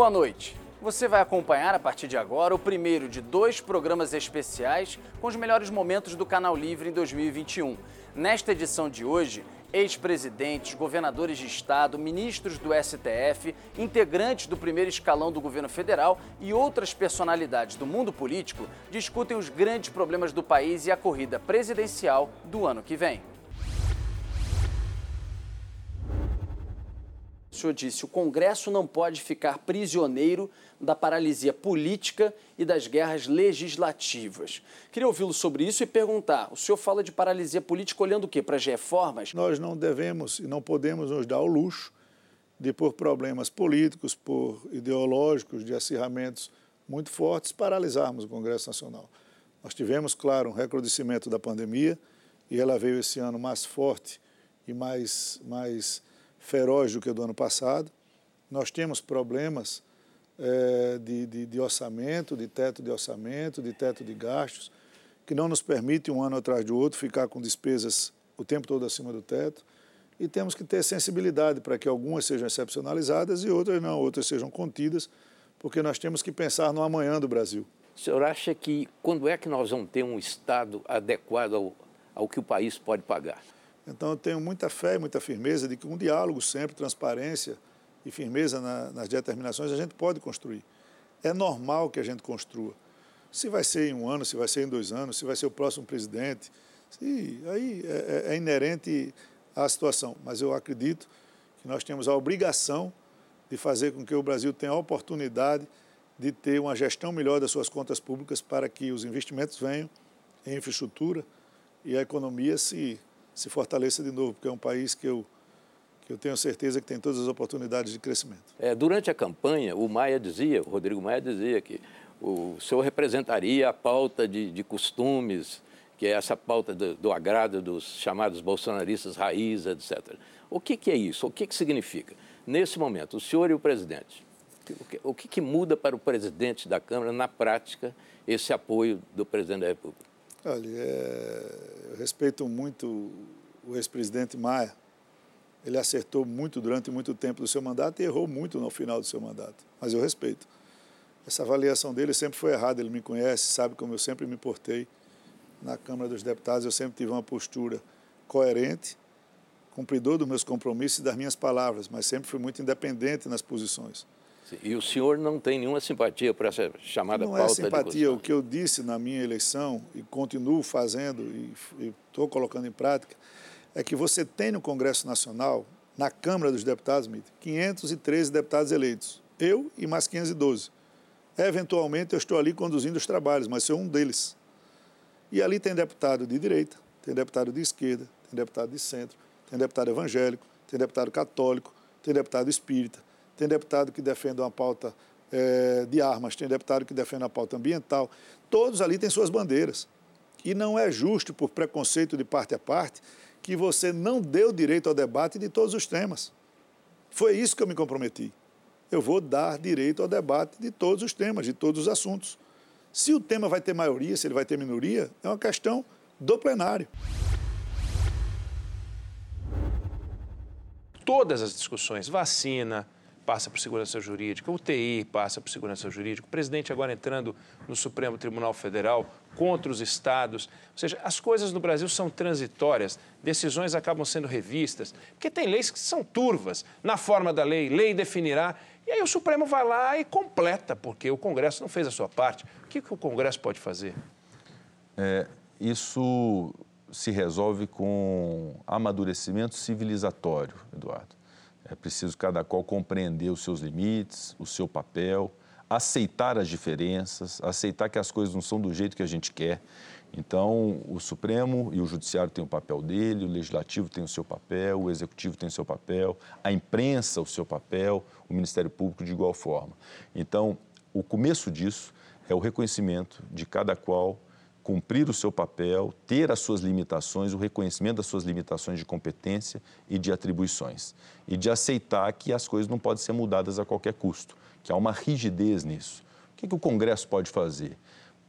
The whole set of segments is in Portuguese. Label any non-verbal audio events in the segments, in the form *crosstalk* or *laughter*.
Boa noite. Você vai acompanhar a partir de agora o primeiro de dois programas especiais com os melhores momentos do Canal Livre em 2021. Nesta edição de hoje, ex-presidentes, governadores de estado, ministros do STF, integrantes do primeiro escalão do governo federal e outras personalidades do mundo político discutem os grandes problemas do país e a corrida presidencial do ano que vem. O senhor disse: o Congresso não pode ficar prisioneiro da paralisia política e das guerras legislativas. Queria ouvi-lo sobre isso e perguntar: o senhor fala de paralisia política olhando o quê? Para as reformas? Nós não devemos e não podemos nos dar o luxo de, por problemas políticos, por ideológicos, de acirramentos muito fortes, paralisarmos o Congresso Nacional. Nós tivemos, claro, um recrudescimento da pandemia e ela veio esse ano mais forte e mais. mais feroz do que o do ano passado. Nós temos problemas é, de, de, de, orçamento, de teto de orçamento, de teto de gastos, que não nos permite, um ano atrás do outro, ficar com despesas o tempo todo acima do teto. E temos que ter sensibilidade para que algumas sejam excepcionalizadas e outras não, outras sejam contidas, porque nós temos que pensar no amanhã do Brasil. O senhor acha que quando é que nós vamos ter um Estado adequado ao, ao que o país pode pagar? Então, eu tenho muita fé e muita firmeza de que um diálogo sempre, transparência e firmeza na, nas determinações, a gente pode construir. É normal que a gente construa. Se vai ser em um ano, se vai ser em dois anos, se vai ser o próximo presidente, se, aí é, é, é inerente à situação. Mas eu acredito que nós temos a obrigação de fazer com que o Brasil tenha a oportunidade de ter uma gestão melhor das suas contas públicas para que os investimentos venham em infraestrutura e a economia se se fortaleça de novo, porque é um país que eu, que eu tenho certeza que tem todas as oportunidades de crescimento. É, durante a campanha, o Maia dizia, o Rodrigo Maia dizia que o senhor representaria a pauta de, de costumes, que é essa pauta do, do, agrado dos chamados bolsonaristas raiz, etc. O que, que é isso? O que, que significa? Nesse momento, o senhor e o presidente, o que, o que, que muda para o presidente da Câmara, na prática, esse apoio do presidente da República? Olha, é, eu respeito muito o ex-presidente Maia. Ele acertou muito durante muito tempo do seu mandato e errou muito no final do seu mandato. Mas eu respeito. Essa avaliação dele sempre foi errada. Ele me conhece, sabe como eu sempre me portei na Câmara dos Deputados. Eu sempre tive uma postura coerente, cumpridor dos meus compromissos e das minhas palavras, mas sempre fui muito independente nas posições. E o senhor não tem nenhuma simpatia por essa chamada não pauta Não é simpatia. O que eu disse na minha eleição, e continuo fazendo, e estou colocando em prática, é que você tem no Congresso Nacional, na Câmara dos Deputados, 513 deputados eleitos. Eu e mais 512. Eventualmente eu estou ali conduzindo os trabalhos, mas sou um deles. E ali tem deputado de direita, tem deputado de esquerda, tem deputado de centro, tem deputado evangélico, tem deputado católico, tem deputado espírita, tem deputado que defende uma pauta é, de armas, tem deputado que defende a pauta ambiental. Todos ali têm suas bandeiras. E não é justo, por preconceito de parte a parte, que você não o direito ao debate de todos os temas. Foi isso que eu me comprometi. Eu vou dar direito ao debate de todos os temas, de todos os assuntos. Se o tema vai ter maioria, se ele vai ter minoria, é uma questão do plenário. todas as discussões, vacina, passa por segurança jurídica, UTI passa por segurança jurídica, o presidente agora entrando no Supremo Tribunal Federal contra os estados. Ou seja, as coisas no Brasil são transitórias, decisões acabam sendo revistas, porque tem leis que são turvas. Na forma da lei, lei definirá, e aí o Supremo vai lá e completa, porque o Congresso não fez a sua parte. O que, que o Congresso pode fazer? É, isso se resolve com amadurecimento civilizatório, Eduardo. É preciso cada qual compreender os seus limites, o seu papel, aceitar as diferenças, aceitar que as coisas não são do jeito que a gente quer. Então, o Supremo e o Judiciário têm o papel dele, o Legislativo tem o seu papel, o Executivo tem o seu papel, a imprensa o seu papel, o Ministério Público de igual forma. Então, o começo disso é o reconhecimento de cada qual cumprir o seu papel, ter as suas limitações, o reconhecimento das suas limitações de competência e de atribuições. E de aceitar que as coisas não podem ser mudadas a qualquer custo, que há uma rigidez nisso. O que, que o Congresso pode fazer?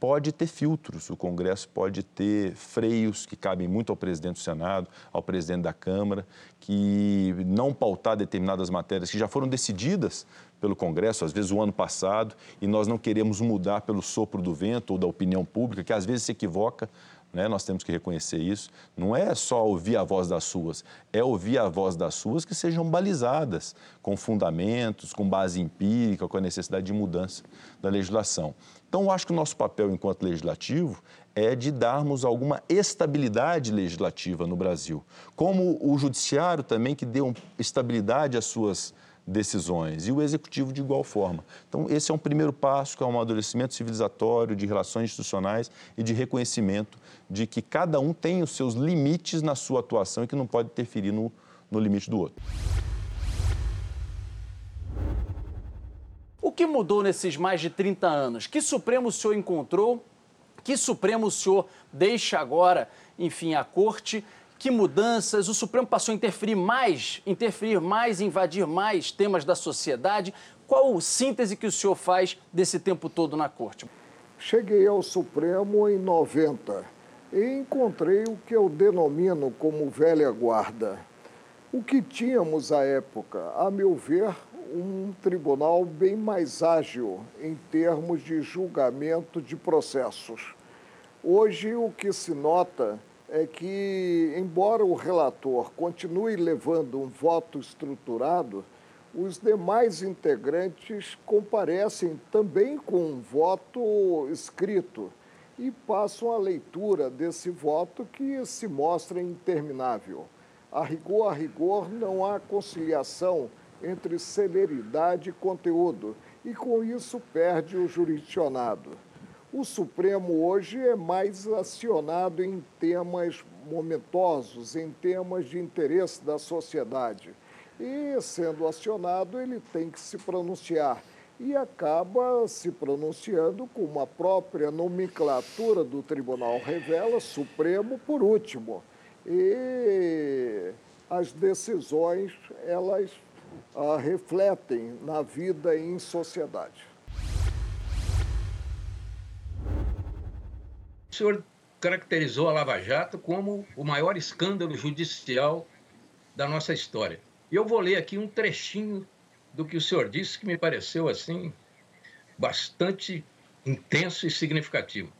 Pode ter filtros, o Congresso pode ter freios que cabem muito ao presidente do Senado, ao presidente da Câmara, que não pautar determinadas matérias que já foram decididas pelo Congresso, às vezes o ano passado, e nós não queremos mudar pelo sopro do vento ou da opinião pública, que às vezes se equivoca, né? nós temos que reconhecer isso. Não é só ouvir a voz das suas, é ouvir a voz das suas que sejam balizadas, com fundamentos, com base empírica, com a necessidade de mudança da legislação. Então, eu acho que o nosso papel enquanto legislativo é de darmos alguma estabilidade legislativa no Brasil. Como o judiciário também, que deu estabilidade às suas decisões e o executivo de igual forma. Então, esse é um primeiro passo, que é um amadurecimento civilizatório de relações institucionais e de reconhecimento de que cada um tem os seus limites na sua atuação e que não pode interferir no, no limite do outro. O que mudou nesses mais de 30 anos? Que Supremo o senhor encontrou? Que Supremo o senhor deixa agora, enfim, a corte? que mudanças o Supremo passou a interferir mais, interferir mais, invadir mais temas da sociedade. Qual síntese que o senhor faz desse tempo todo na corte? Cheguei ao Supremo em 90 e encontrei o que eu denomino como velha guarda. O que tínhamos à época, a meu ver, um tribunal bem mais ágil em termos de julgamento de processos. Hoje, o que se nota é que, embora o relator continue levando um voto estruturado, os demais integrantes comparecem também com um voto escrito e passam a leitura desse voto que se mostra interminável. A rigor, a rigor, não há conciliação entre celeridade e conteúdo, e com isso perde o jurisdicionado. O Supremo hoje é mais acionado em temas momentosos, em temas de interesse da sociedade. E, sendo acionado, ele tem que se pronunciar. E acaba se pronunciando como a própria nomenclatura do tribunal revela, Supremo por último. E as decisões, elas ah, refletem na vida em sociedade. O senhor caracterizou a Lava Jato como o maior escândalo judicial da nossa história. E eu vou ler aqui um trechinho do que o senhor disse que me pareceu assim bastante intenso e significativo.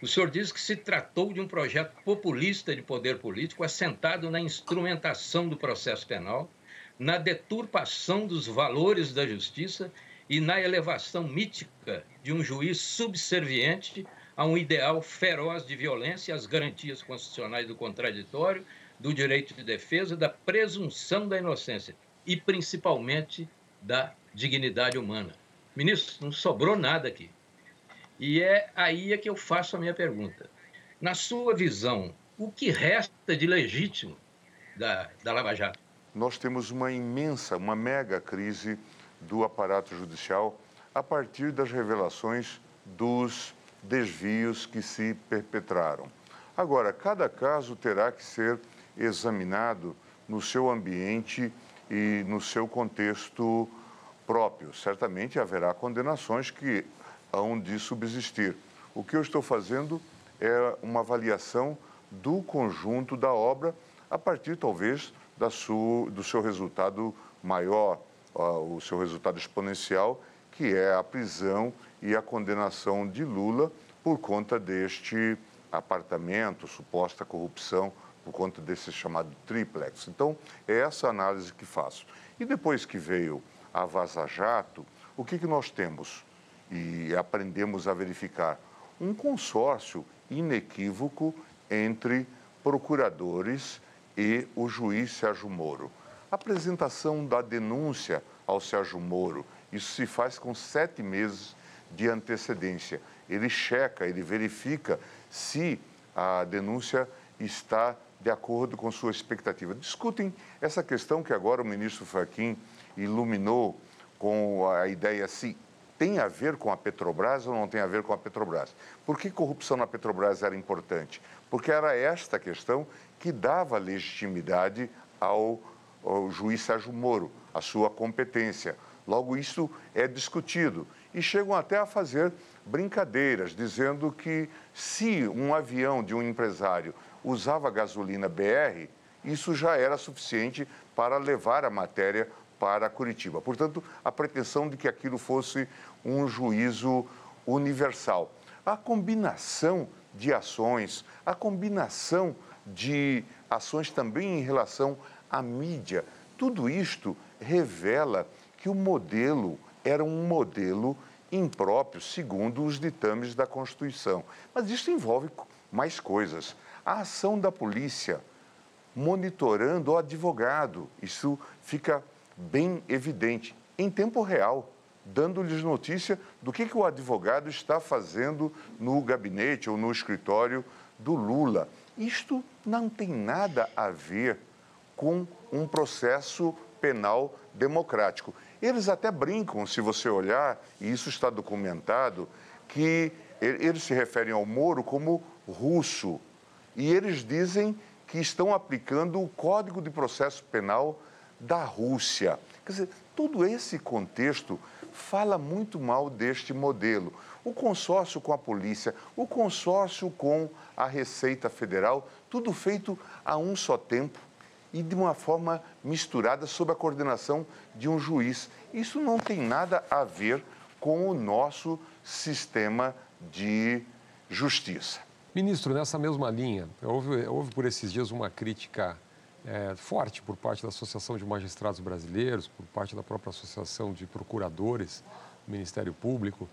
O senhor disse que se tratou de um projeto populista de poder político assentado na instrumentação do processo penal, na deturpação dos valores da justiça e na elevação mítica de um juiz subserviente a um ideal feroz de violência às garantias constitucionais do contraditório, do direito de defesa, da presunção da inocência e, principalmente, da dignidade humana. Ministro, não sobrou nada aqui. E é aí é que eu faço a minha pergunta. Na sua visão, o que resta de legítimo da, da Lava Jato? Nós temos uma imensa, uma mega crise do aparato judicial a partir das revelações dos desvios que se perpetraram. Agora, cada caso terá que ser examinado no seu ambiente e no seu contexto próprio. Certamente haverá condenações que hão de subsistir. O que eu estou fazendo é uma avaliação do conjunto da obra a partir, talvez, da sua, do seu resultado maior, o seu resultado exponencial, que é a prisão e a condenação de Lula por conta deste apartamento, suposta corrupção, por conta desse chamado triplex. Então, é essa análise que faço. E depois que veio a Vaza Jato, o que, que nós temos? E aprendemos a verificar um consórcio inequívoco entre procuradores e o juiz Sérgio Moro. A apresentação da denúncia ao Sérgio Moro, isso se faz com sete meses de antecedência. Ele checa, ele verifica se a denúncia está de acordo com sua expectativa. Discutem essa questão que agora o ministro Fachin iluminou com a ideia se tem a ver com a Petrobras ou não tem a ver com a Petrobras. Por que corrupção na Petrobras era importante? Porque era esta questão que dava legitimidade ao, ao juiz Sérgio Moro, a sua competência. Logo, isso é discutido. E chegam até a fazer brincadeiras, dizendo que se um avião de um empresário usava gasolina BR, isso já era suficiente para levar a matéria para Curitiba. Portanto, a pretensão de que aquilo fosse um juízo universal. A combinação de ações, a combinação de ações também em relação à mídia, tudo isto revela que o modelo era um modelo impróprio, segundo os ditames da Constituição. Mas isso envolve mais coisas. A ação da polícia monitorando o advogado, isso fica bem evidente, em tempo real, dando-lhes notícia do que, que o advogado está fazendo no gabinete ou no escritório do Lula. Isto não tem nada a ver com um processo penal democrático. Eles até brincam, se você olhar, e isso está documentado, que eles se referem ao Moro como russo. E eles dizem que estão aplicando o Código de Processo Penal da Rússia. Quer dizer, todo esse contexto fala muito mal deste modelo. O consórcio com a polícia, o consórcio com a Receita Federal, tudo feito a um só tempo e de uma forma misturada sob a coordenação de um juiz. Isso não tem nada a ver com o nosso sistema de justiça. Ministro, nessa mesma linha, houve, houve por esses dias uma crítica é, forte por parte da Associação de Magistrados Brasileiros, por parte da própria Associação de Procuradores do Ministério Público,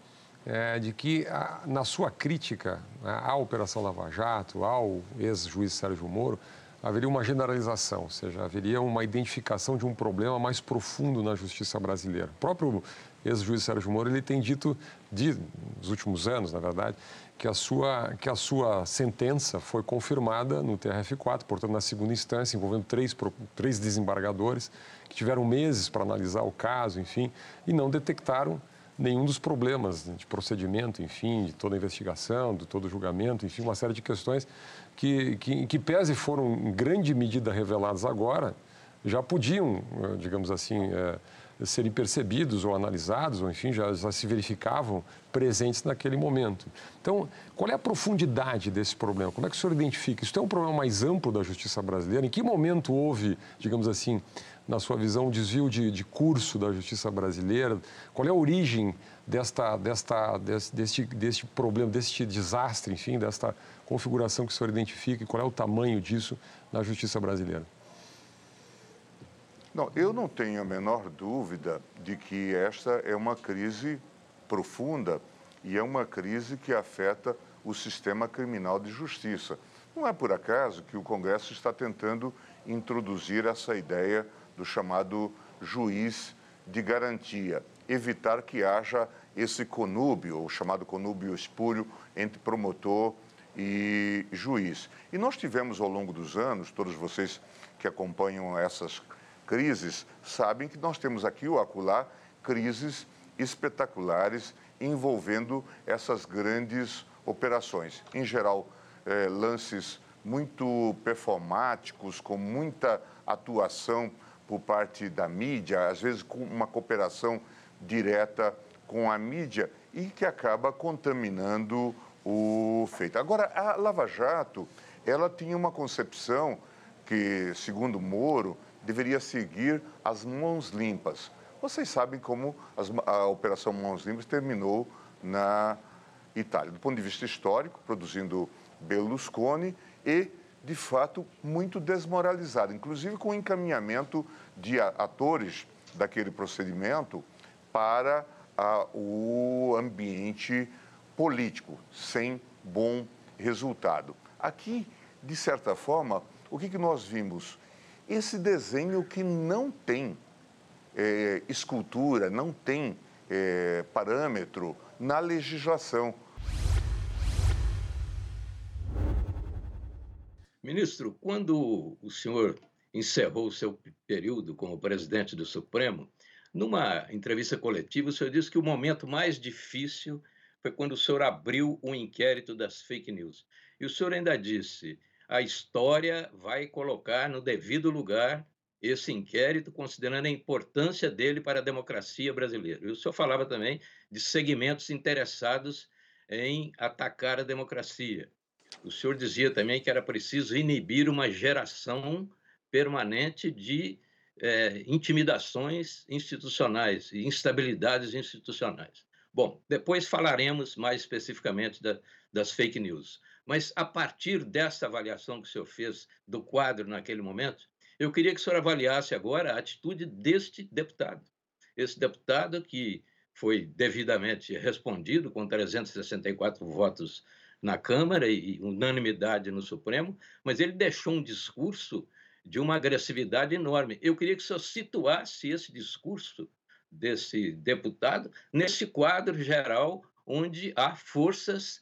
é, de que, a, na sua crítica né, à Operação Lava Jato, ao ex-juiz Sérgio Moro, haveria uma generalização, ou seja, haveria uma identificação de um problema mais profundo na justiça brasileira. O próprio ex-juiz Sérgio Moro ele tem dito, de, nos últimos anos, na verdade, que a sua, que a sua sentença foi confirmada no TRF4, portanto, na segunda instância, envolvendo três, três desembargadores que tiveram meses para analisar o caso, enfim, e não detectaram nenhum dos problemas de procedimento, enfim, de toda a investigação, de todo o julgamento, enfim, uma série de questões que, que, que pese foram em grande medida reveladas agora, já podiam, eh, digamos assim, é, serem percebidos ou analisados, ou enfim, já, já, se verificavam presentes naquele momento. Então, qual é a profundidade desse problema? Como é que o senhor identifica? Isso é um problema mais amplo da justiça brasileira? Em que momento houve, digamos assim, na sua visão, desvio de, de curso da justiça brasileira? Qual é a origem desta, desta, deste, deste, deste problema, deste desastre, enfim, desta configuração que o senhor identifica e qual é o tamanho disso na justiça brasileira? Não, eu não tenho a menor dúvida de que esta é uma crise profunda e é uma crise que afeta o sistema criminal de justiça. Não é por acaso que o Congresso está tentando introduzir essa ideia do chamado juiz de garantia, evitar que haja esse conúbio, o chamado conúbio espúrio, entre promotor e juiz. E nós tivemos ao longo dos anos, todos vocês que acompanham essas crises sabem que nós temos aqui ou acolá crises espetaculares envolvendo essas grandes operações. Em geral, eh, lances muito performáticos, com muita atuação por parte da mídia, às vezes com uma cooperação direta com a mídia e que acaba contaminando o feito. Agora, a Lava Jato, ela tinha uma concepção que, segundo Moro, deveria seguir as mãos limpas. Vocês sabem como as, a Operação Mãos Limpas terminou na Itália, do ponto de vista histórico, produzindo Berlusconi e, de fato, muito desmoralizado, inclusive com o encaminhamento de atores daquele procedimento para a, o ambiente político, sem bom resultado. Aqui, de certa forma, o que, que nós vimos? Esse desenho que não tem é, escultura, não tem é, parâmetro na legislação. Ministro, quando o senhor encerrou o seu período como presidente do Supremo, numa entrevista coletiva, o senhor disse que o momento mais difícil foi quando o senhor abriu o inquérito das fake news. E o senhor ainda disse: a história vai colocar no devido lugar esse inquérito, considerando a importância dele para a democracia brasileira. E o senhor falava também de segmentos interessados em atacar a democracia. O senhor dizia também que era preciso inibir uma geração permanente de é, intimidações institucionais e instabilidades institucionais. Bom, depois falaremos mais especificamente da, das fake news. Mas a partir dessa avaliação que o senhor fez do quadro naquele momento, eu queria que o senhor avaliasse agora a atitude deste deputado. Esse deputado que foi devidamente respondido com 364 votos na Câmara e unanimidade no Supremo, mas ele deixou um discurso de uma agressividade enorme. Eu queria que o senhor situasse esse discurso desse deputado nesse quadro geral onde há forças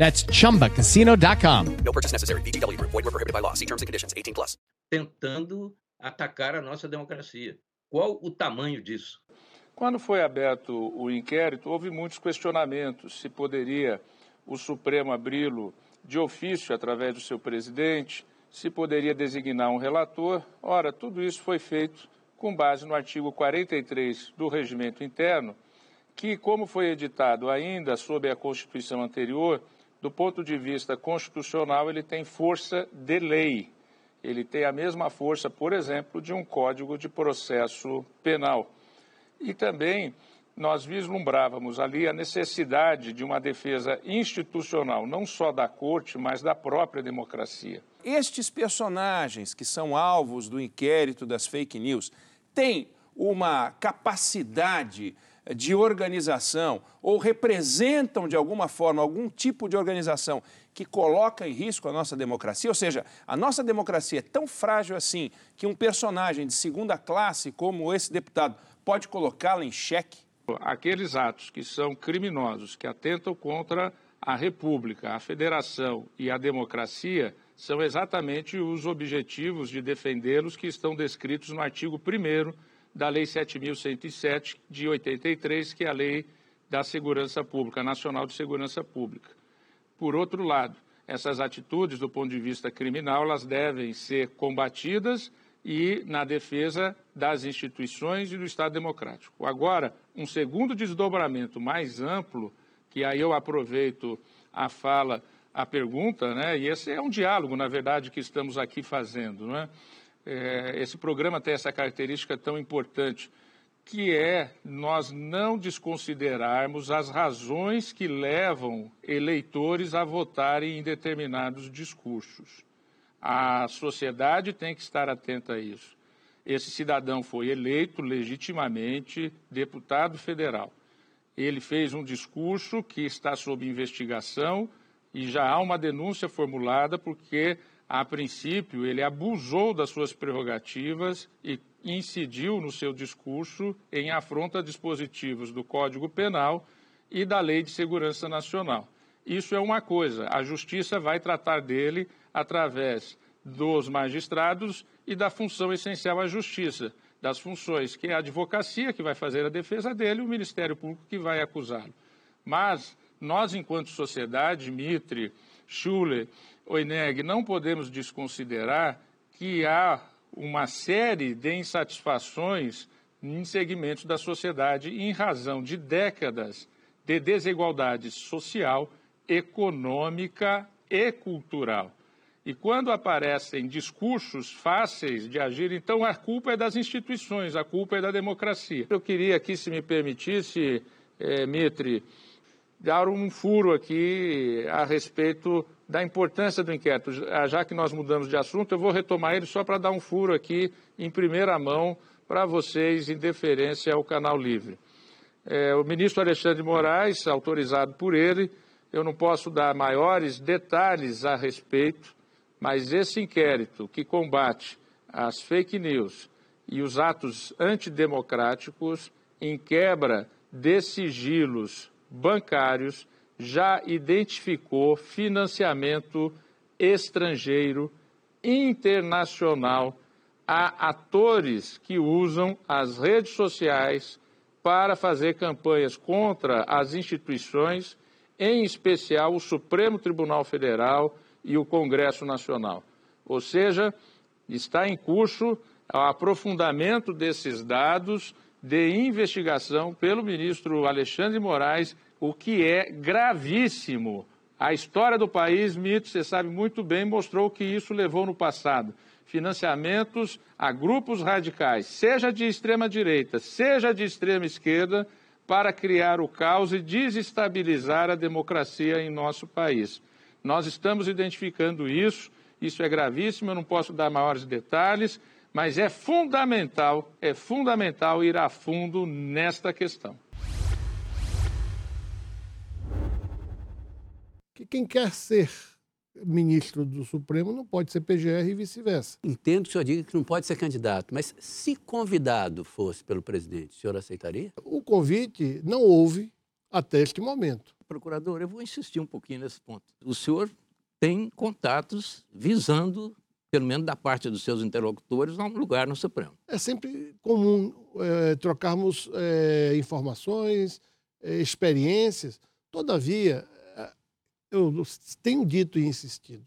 That's chumbacasino.com. No purchase necessary. VGW Group. Void were prohibited by law. See terms and conditions 18 plus. Tentando atacar a nossa democracia. Qual o tamanho disso? Quando foi aberto o inquérito, houve muitos questionamentos se poderia o Supremo abri-lo de ofício através do seu presidente, se poderia designar um relator. Ora, tudo isso foi feito com base no artigo 43 do Regimento Interno, que, como foi editado ainda sob a Constituição anterior, do ponto de vista constitucional, ele tem força de lei. Ele tem a mesma força, por exemplo, de um código de processo penal. E também nós vislumbrávamos ali a necessidade de uma defesa institucional, não só da corte, mas da própria democracia. Estes personagens que são alvos do inquérito das fake news têm uma capacidade de organização ou representam de alguma forma algum tipo de organização que coloca em risco a nossa democracia, ou seja, a nossa democracia é tão frágil assim que um personagem de segunda classe como esse deputado pode colocá-la em xeque? Aqueles atos que são criminosos, que atentam contra a República, a Federação e a democracia, são exatamente os objetivos de defendê-los que estão descritos no artigo 1 da Lei 7.107 de 83, que é a Lei da Segurança Pública, Nacional de Segurança Pública. Por outro lado, essas atitudes, do ponto de vista criminal, elas devem ser combatidas e na defesa das instituições e do Estado Democrático. Agora, um segundo desdobramento mais amplo, que aí eu aproveito a fala, a pergunta, né? e esse é um diálogo, na verdade, que estamos aqui fazendo, não é? É, esse programa tem essa característica tão importante, que é nós não desconsiderarmos as razões que levam eleitores a votarem em determinados discursos. A sociedade tem que estar atenta a isso. Esse cidadão foi eleito legitimamente deputado federal. Ele fez um discurso que está sob investigação e já há uma denúncia formulada porque a princípio, ele abusou das suas prerrogativas e incidiu no seu discurso em afronta a dispositivos do Código Penal e da Lei de Segurança Nacional. Isso é uma coisa, a Justiça vai tratar dele através dos magistrados e da função essencial à Justiça, das funções, que é a advocacia que vai fazer a defesa dele e o Ministério Público que vai acusá-lo. Mas nós, enquanto sociedade, Mitre, Schuller, Oineg, não podemos desconsiderar que há uma série de insatisfações em segmentos da sociedade em razão de décadas de desigualdade social, econômica e cultural. E quando aparecem discursos fáceis de agir, então a culpa é das instituições, a culpa é da democracia. Eu queria aqui, se me permitisse, é, Mitre, dar um furo aqui a respeito da importância do inquérito. Já que nós mudamos de assunto, eu vou retomar ele só para dar um furo aqui em primeira mão para vocês, em deferência ao Canal Livre. É, o ministro Alexandre Moraes, autorizado por ele, eu não posso dar maiores detalhes a respeito, mas esse inquérito que combate as fake news e os atos antidemocráticos em quebra de sigilos bancários já identificou financiamento estrangeiro internacional a atores que usam as redes sociais para fazer campanhas contra as instituições, em especial o Supremo Tribunal Federal e o Congresso Nacional. Ou seja, está em curso o aprofundamento desses dados de investigação pelo ministro Alexandre Moraes, o que é gravíssimo. A história do país, Mito, você sabe muito bem, mostrou que isso levou no passado. Financiamentos a grupos radicais, seja de extrema direita, seja de extrema esquerda, para criar o caos e desestabilizar a democracia em nosso país. Nós estamos identificando isso, isso é gravíssimo, eu não posso dar maiores detalhes, mas é fundamental, é fundamental ir a fundo nesta questão. Que quem quer ser ministro do Supremo não pode ser PGR e vice-versa. Entendo que o senhor diga que não pode ser candidato, mas se convidado fosse pelo presidente, o senhor aceitaria? O convite não houve até este momento. Procurador, eu vou insistir um pouquinho nesse ponto. O senhor tem contatos visando pelo menos da parte dos seus interlocutores, a um lugar no Supremo. É sempre comum é, trocarmos é, informações, é, experiências. Todavia, eu tenho dito e insistido,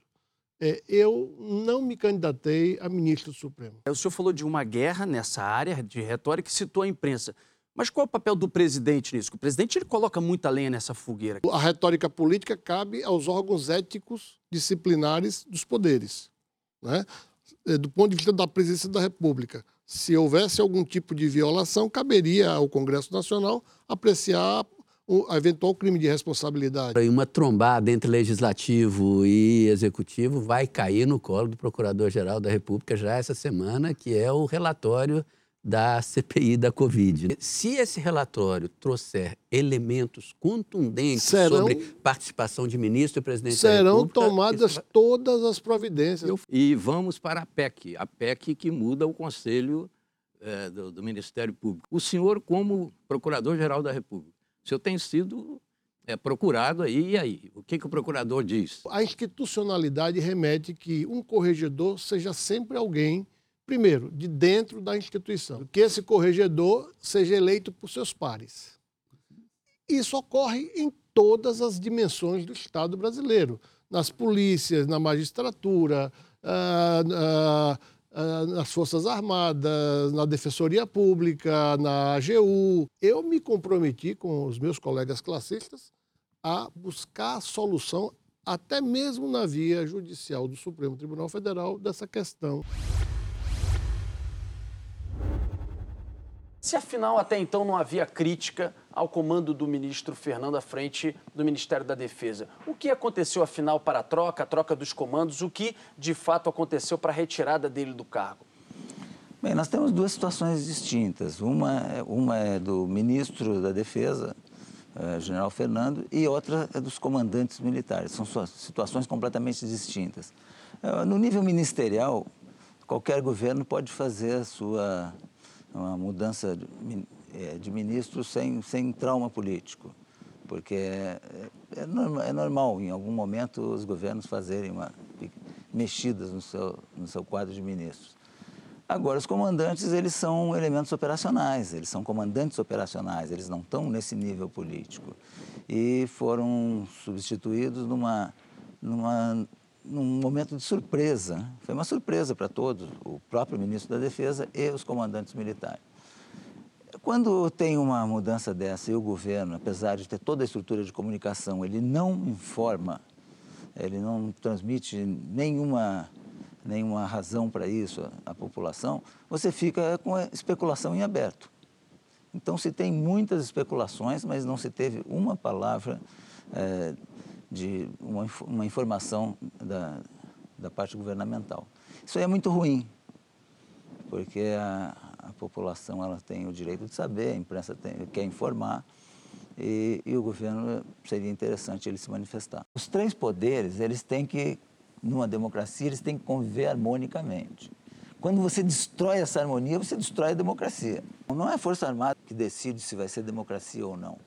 é, eu não me candidatei a ministro do Supremo. O senhor falou de uma guerra nessa área de retórica e citou a imprensa. Mas qual é o papel do presidente nisso? O presidente ele coloca muita lenha nessa fogueira. A retórica política cabe aos órgãos éticos disciplinares dos poderes né? É, do ponto de vista da presidência da República. Se houvesse algum tipo de violação, caberia ao Congresso Nacional apreciar o eventual crime de responsabilidade. Uma trombada entre legislativo e executivo vai cair no colo do Procurador-Geral da República já essa semana, que é o relatório da CPI da Covid. Se esse relatório trouxer elementos contundentes serão, sobre participação de ministro e presidente serão da República... Serão tomadas isso... todas as providências. E vamos para a PEC, a PEC que muda o Conselho é, do, do, Ministério Público. O senhor, como Procurador-Geral da República, o senhor tem sido é, procurado aí, e aí? O que, que o procurador diz? A institucionalidade remete que um corregedor seja sempre alguém primeiro, de dentro da instituição, que esse corregedor seja eleito por seus pares. Isso ocorre em todas as dimensões do Estado brasileiro, nas polícias, na magistratura, ah, ah, nas Forças Armadas, na Defensoria Pública, na AGU. Eu me comprometi com os meus colegas classistas a buscar a solução, até mesmo na via judicial do Supremo Tribunal Federal, dessa questão. Se afinal até então não havia crítica ao comando do ministro Fernando à frente do Ministério da Defesa, o que aconteceu afinal para a troca, a troca dos comandos, o que de fato aconteceu para a retirada dele do cargo? Bem, nós temos duas situações distintas. Uma, uma é do ministro da Defesa, eh, general Fernando, e outra é dos comandantes militares. São situações completamente distintas. Eh, no nível ministerial, qualquer governo pode fazer a sua uma mudança é, de ministro sem, sem trauma político, porque é, é, normal, é normal em algum momento os governos fazerem uma, mexidas no seu, no seu quadro de ministros. Agora, os comandantes, eles são elementos operacionais, eles são comandantes operacionais, eles não estão nesse nível político. E foram substituídos numa, numa, num momento de surpresa. Foi uma surpresa para todos, o próprio ministro da Defesa e os comandantes militares. Quando tem uma mudança dessa e o governo, apesar de ter toda a estrutura de comunicação, ele não informa, ele não transmite nenhuma nenhuma razão para isso à população, você fica com a especulação em aberto. Então, se tem muitas especulações, mas não se teve uma palavra é, de uma, uma informação da, da parte governamental. Isso aí é muito ruim, porque a, a população ela tem o direito de saber, a imprensa tem, quer informar, e, e, o governo seria interessante ele se manifestar. Os três poderes, eles têm que numa democracia, eles têm que conviver harmonicamente. Quando você destrói essa harmonia, você destrói a democracia. Não é a Força Armada que decide se vai ser democracia ou não.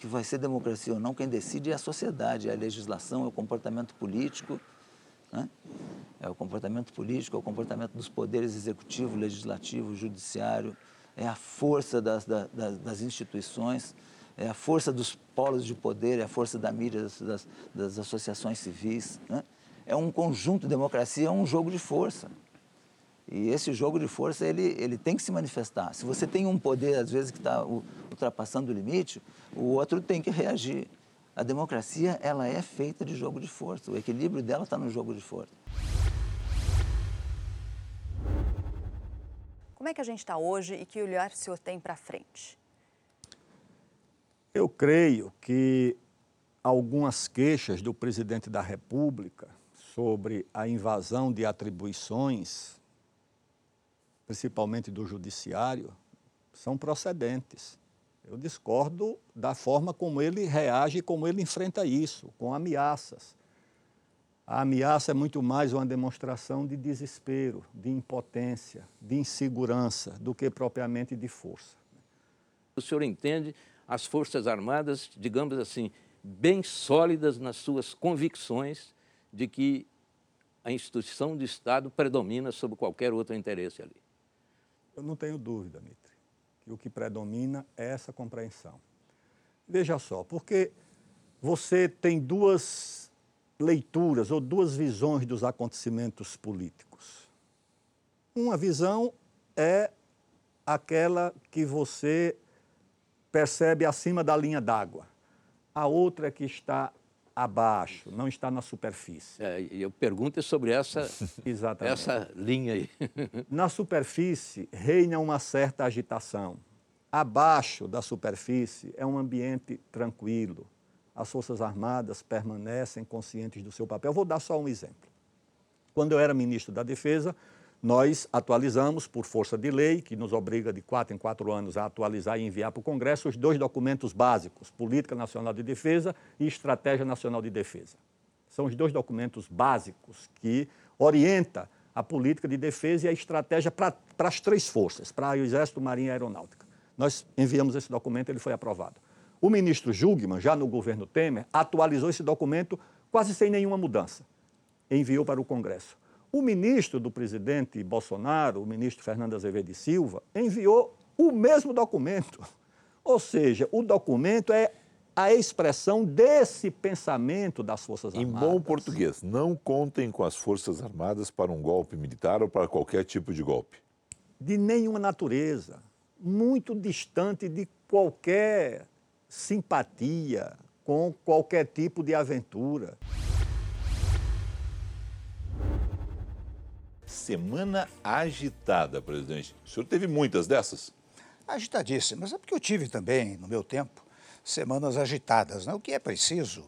Que vai ser democracia ou não, quem decide é a sociedade, é a legislação, é o comportamento político. Né? É o comportamento político, é o comportamento dos poderes executivo, legislativo, judiciário, é a força das, das, das instituições, é a força dos polos de poder, é a força da mídia, das, das associações civis. Né? é um conjunto, democracia é um jogo de força. E esse jogo de força, ele, ele tem que se manifestar. Se você tem um poder, às vezes, que está ultrapassando o limite, o outro tem que reagir. A democracia, ela é feita de jogo de força. O equilíbrio dela está no jogo de força. Como é que a gente está hoje e que olhar o senhor tem para frente? Eu creio que algumas queixas do presidente da República sobre a invasão de atribuições, principalmente do judiciário, são procedentes. Eu discordo da forma como ele reage, como ele enfrenta isso, com ameaças. A ameaça é muito mais uma demonstração de desespero, de impotência, de insegurança, do que propriamente de força. O senhor entende as Forças Armadas, digamos assim, bem sólidas nas suas convicções de que a instituição do Estado predomina sobre qualquer outro interesse ali. Eu não tenho dúvida, Mitre, que o que predomina é essa compreensão. Veja só, porque você tem duas leituras ou duas visões dos acontecimentos políticos. Uma visão é aquela que você percebe acima da linha d'água. A outra é que está abaixo, não está na superfície. É, eu pergunto sobre essa, *laughs* essa linha aí. *laughs* na superfície reina uma certa agitação. Abaixo da superfície é um ambiente tranquilo. As Forças Armadas permanecem conscientes do seu papel. Vou dar só um exemplo. Quando eu era ministro da Defesa, nós atualizamos, por força de lei, que nos obriga de quatro em quatro anos a atualizar e enviar para o Congresso os dois documentos básicos, Política Nacional de Defesa e Estratégia Nacional de Defesa. São os dois documentos básicos que orientam a política de defesa e a estratégia para, para as três forças, para o Exército, Marinha e Aeronáutica. Nós enviamos esse documento, ele foi aprovado. O ministro Jugman, já no governo Temer, atualizou esse documento quase sem nenhuma mudança. Enviou para o Congresso. O ministro do presidente Bolsonaro, o ministro Fernando Azevedo Silva, enviou o mesmo documento. Ou seja, o documento é a expressão desse pensamento das Forças Armadas. Em bom português, não contem com as Forças Armadas para um golpe militar ou para qualquer tipo de golpe. De nenhuma natureza. Muito distante de qualquer simpatia com qualquer tipo de aventura. Semana agitada, presidente. O senhor teve muitas dessas? Agitadíssimas. É porque eu tive também, no meu tempo, semanas agitadas. Né? O que é preciso,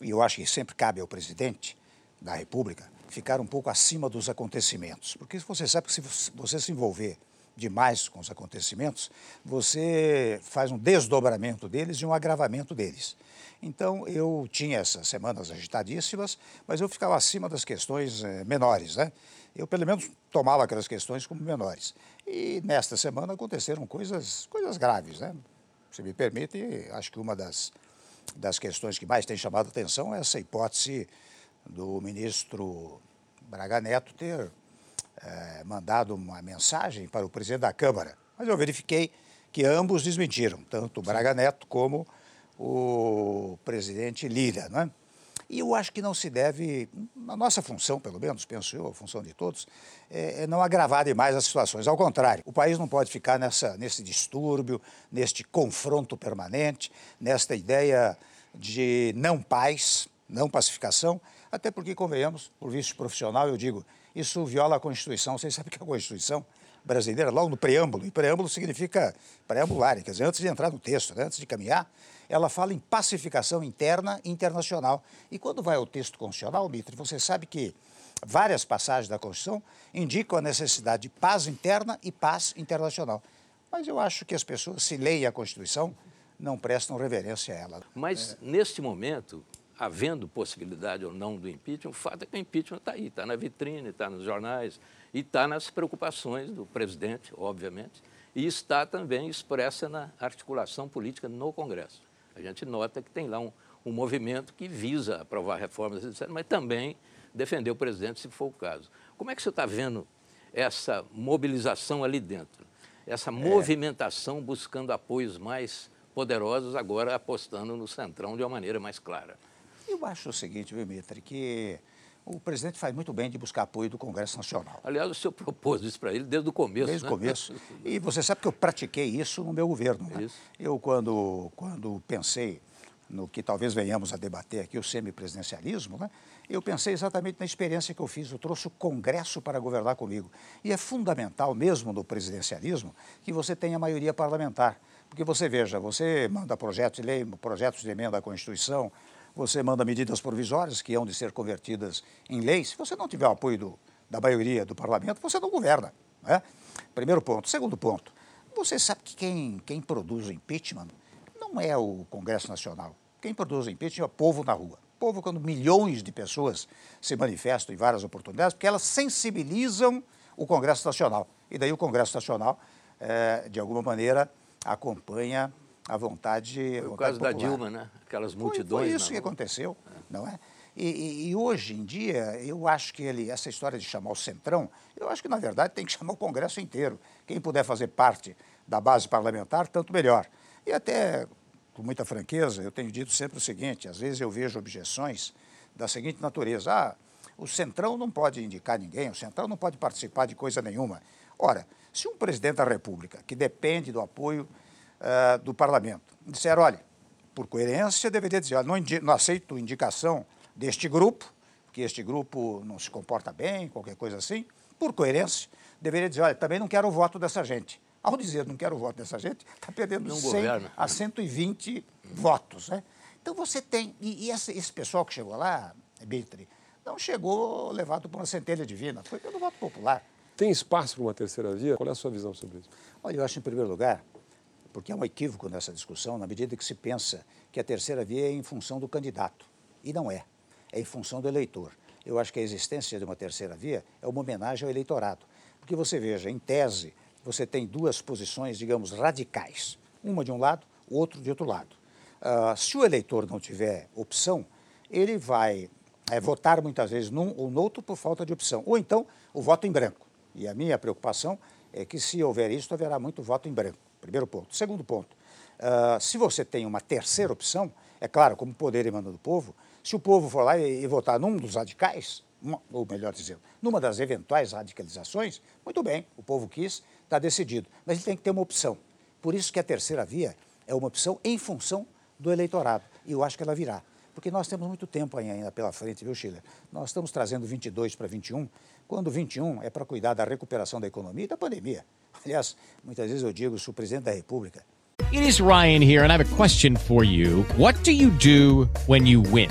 e eu acho que sempre cabe ao presidente da República, ficar um pouco acima dos acontecimentos. Porque você sabe que se você se envolver demais com os acontecimentos, você faz um desdobramento deles e um agravamento deles. Então, eu tinha essas semanas agitadíssimas, mas eu ficava acima das questões é, menores, né? Eu, pelo menos, tomava aquelas questões como menores. E nesta semana aconteceram coisas, coisas graves, né? Se me permite, acho que uma das, das questões que mais tem chamado a atenção é essa hipótese do ministro Braga Neto ter eh, mandado uma mensagem para o presidente da Câmara, mas eu verifiquei que ambos desmentiram, tanto o Braga Neto como o presidente Lira. Né? E eu acho que não se deve, a nossa função, pelo menos, penso eu, a função de todos, é, é não agravar demais as situações. Ao contrário, o país não pode ficar nessa, nesse distúrbio, neste confronto permanente, nesta ideia de não paz, não pacificação, até porque, convenhamos, por visto profissional, eu digo, isso viola a Constituição. Vocês sabem que a Constituição brasileira, logo no preâmbulo, e preâmbulo significa preambular, quer dizer, antes de entrar no texto, né, antes de caminhar, ela fala em pacificação interna e internacional. E quando vai ao texto constitucional, Mitre, você sabe que várias passagens da Constituição indicam a necessidade de paz interna e paz internacional. Mas eu acho que as pessoas, se leem a Constituição, não prestam reverência a ela. Mas, é... neste momento, havendo possibilidade ou não do impeachment, o fato é que o impeachment está aí, está na vitrine, está nos jornais e está nas preocupações do presidente, obviamente, e está também expressa na articulação política no Congresso. A gente nota que tem lá um, um movimento que visa aprovar reformas, etc., mas também defender o presidente, se for o caso. Como é que você está vendo essa mobilização ali dentro? Essa é. movimentação buscando apoios mais poderosos, agora apostando no Centrão de uma maneira mais clara. Eu acho o seguinte, viu, Mitre, que o presidente faz muito bem de buscar apoio do Congresso Nacional. Aliás, o senhor propôs isso para ele desde o começo. Desde né? o começo. *laughs* E você sabe que eu pratiquei isso no meu governo. Né? Eu, quando, quando pensei no que talvez venhamos a debater aqui, o semipresidencialismo, né? eu pensei exatamente na experiência que eu fiz. Eu trouxe o Congresso para governar comigo. E é fundamental, mesmo no presidencialismo, que você tenha maioria parlamentar. Porque você veja, você manda projetos de lei, projetos de emenda à Constituição, você manda medidas provisórias que hão de ser convertidas em leis. Se você não tiver o apoio do, da maioria do parlamento, você não governa. Né? Primeiro ponto. Segundo ponto, você sabe que quem, quem produz o impeachment não é o Congresso Nacional. Quem produz o impeachment é o povo na rua. O povo, quando milhões de pessoas se manifestam em várias oportunidades, porque elas sensibilizam o Congresso Nacional. E daí o Congresso Nacional, é, de alguma maneira, acompanha a vontade. Foi o caso popular. da Dilma, né? Aquelas multidões. Foi, foi isso que aconteceu, é. não é? E, e, e, hoje em dia, eu acho que ele, essa história de chamar o Centrão, eu acho que, na verdade, tem que chamar o Congresso inteiro. Quem puder fazer parte da base parlamentar, tanto melhor. E até, com muita franqueza, eu tenho dito sempre o seguinte: às vezes eu vejo objeções da seguinte natureza. Ah, o Centrão não pode indicar ninguém, o Centrão não pode participar de coisa nenhuma. Ora, se um presidente da República, que depende do apoio uh, do parlamento. Disseram, olha, por coerência, deveria dizer, olha, não, não aceito indicação deste grupo, que este grupo não se comporta bem, qualquer coisa assim. Por coerência, deveria dizer, olha, também não quero o voto dessa gente. Ao dizer não quero o voto dessa gente, está *laughs* perdendo não 100 governa. a 120 votos. Né? Então você tem. E, e esse, esse, pessoal que chegou lá, Bitri, não chegou levado por uma centelha divina, foi pelo voto popular. Tem espaço para uma terceira via? Qual é a sua visão sobre isso? Olha, eu acho, em primeiro lugar, porque é um equívoco nessa discussão, na medida que se pensa que a terceira via é em função do candidato. E não é. É em função do eleitor. Eu acho que a existência de uma terceira via é uma homenagem ao eleitorado. Porque você veja, em tese, você tem duas posições, digamos, radicais. Uma de um lado, outro de outro lado. Uh, se o eleitor não tiver opção, ele vai é, votar muitas vezes num ou no outro por falta de opção. Ou então, o voto em branco. E a minha preocupação é que, se houver isso, haverá muito voto em branco. Primeiro ponto. Segundo ponto, uh, se você tem uma terceira opção, é claro, como poder emana do povo, se o povo for lá e, e votar num dos radicais, uma, ou melhor dizendo, numa das eventuais radicalizações, muito bem, o povo quis, está decidido. Mas ele tem que ter uma opção. Por isso que a terceira via é uma opção em função do eleitorado. E eu acho que ela virá. Porque nós temos muito tempo ainda pela frente, viu, Schiller? Nós estamos trazendo 22 para 21, quando 21 é para cuidar da recuperação da economia e da pandemia. Aliás, muitas vezes eu digo, o presidente da República. It is Ryan here, and I have a question for you. What do you do when you win?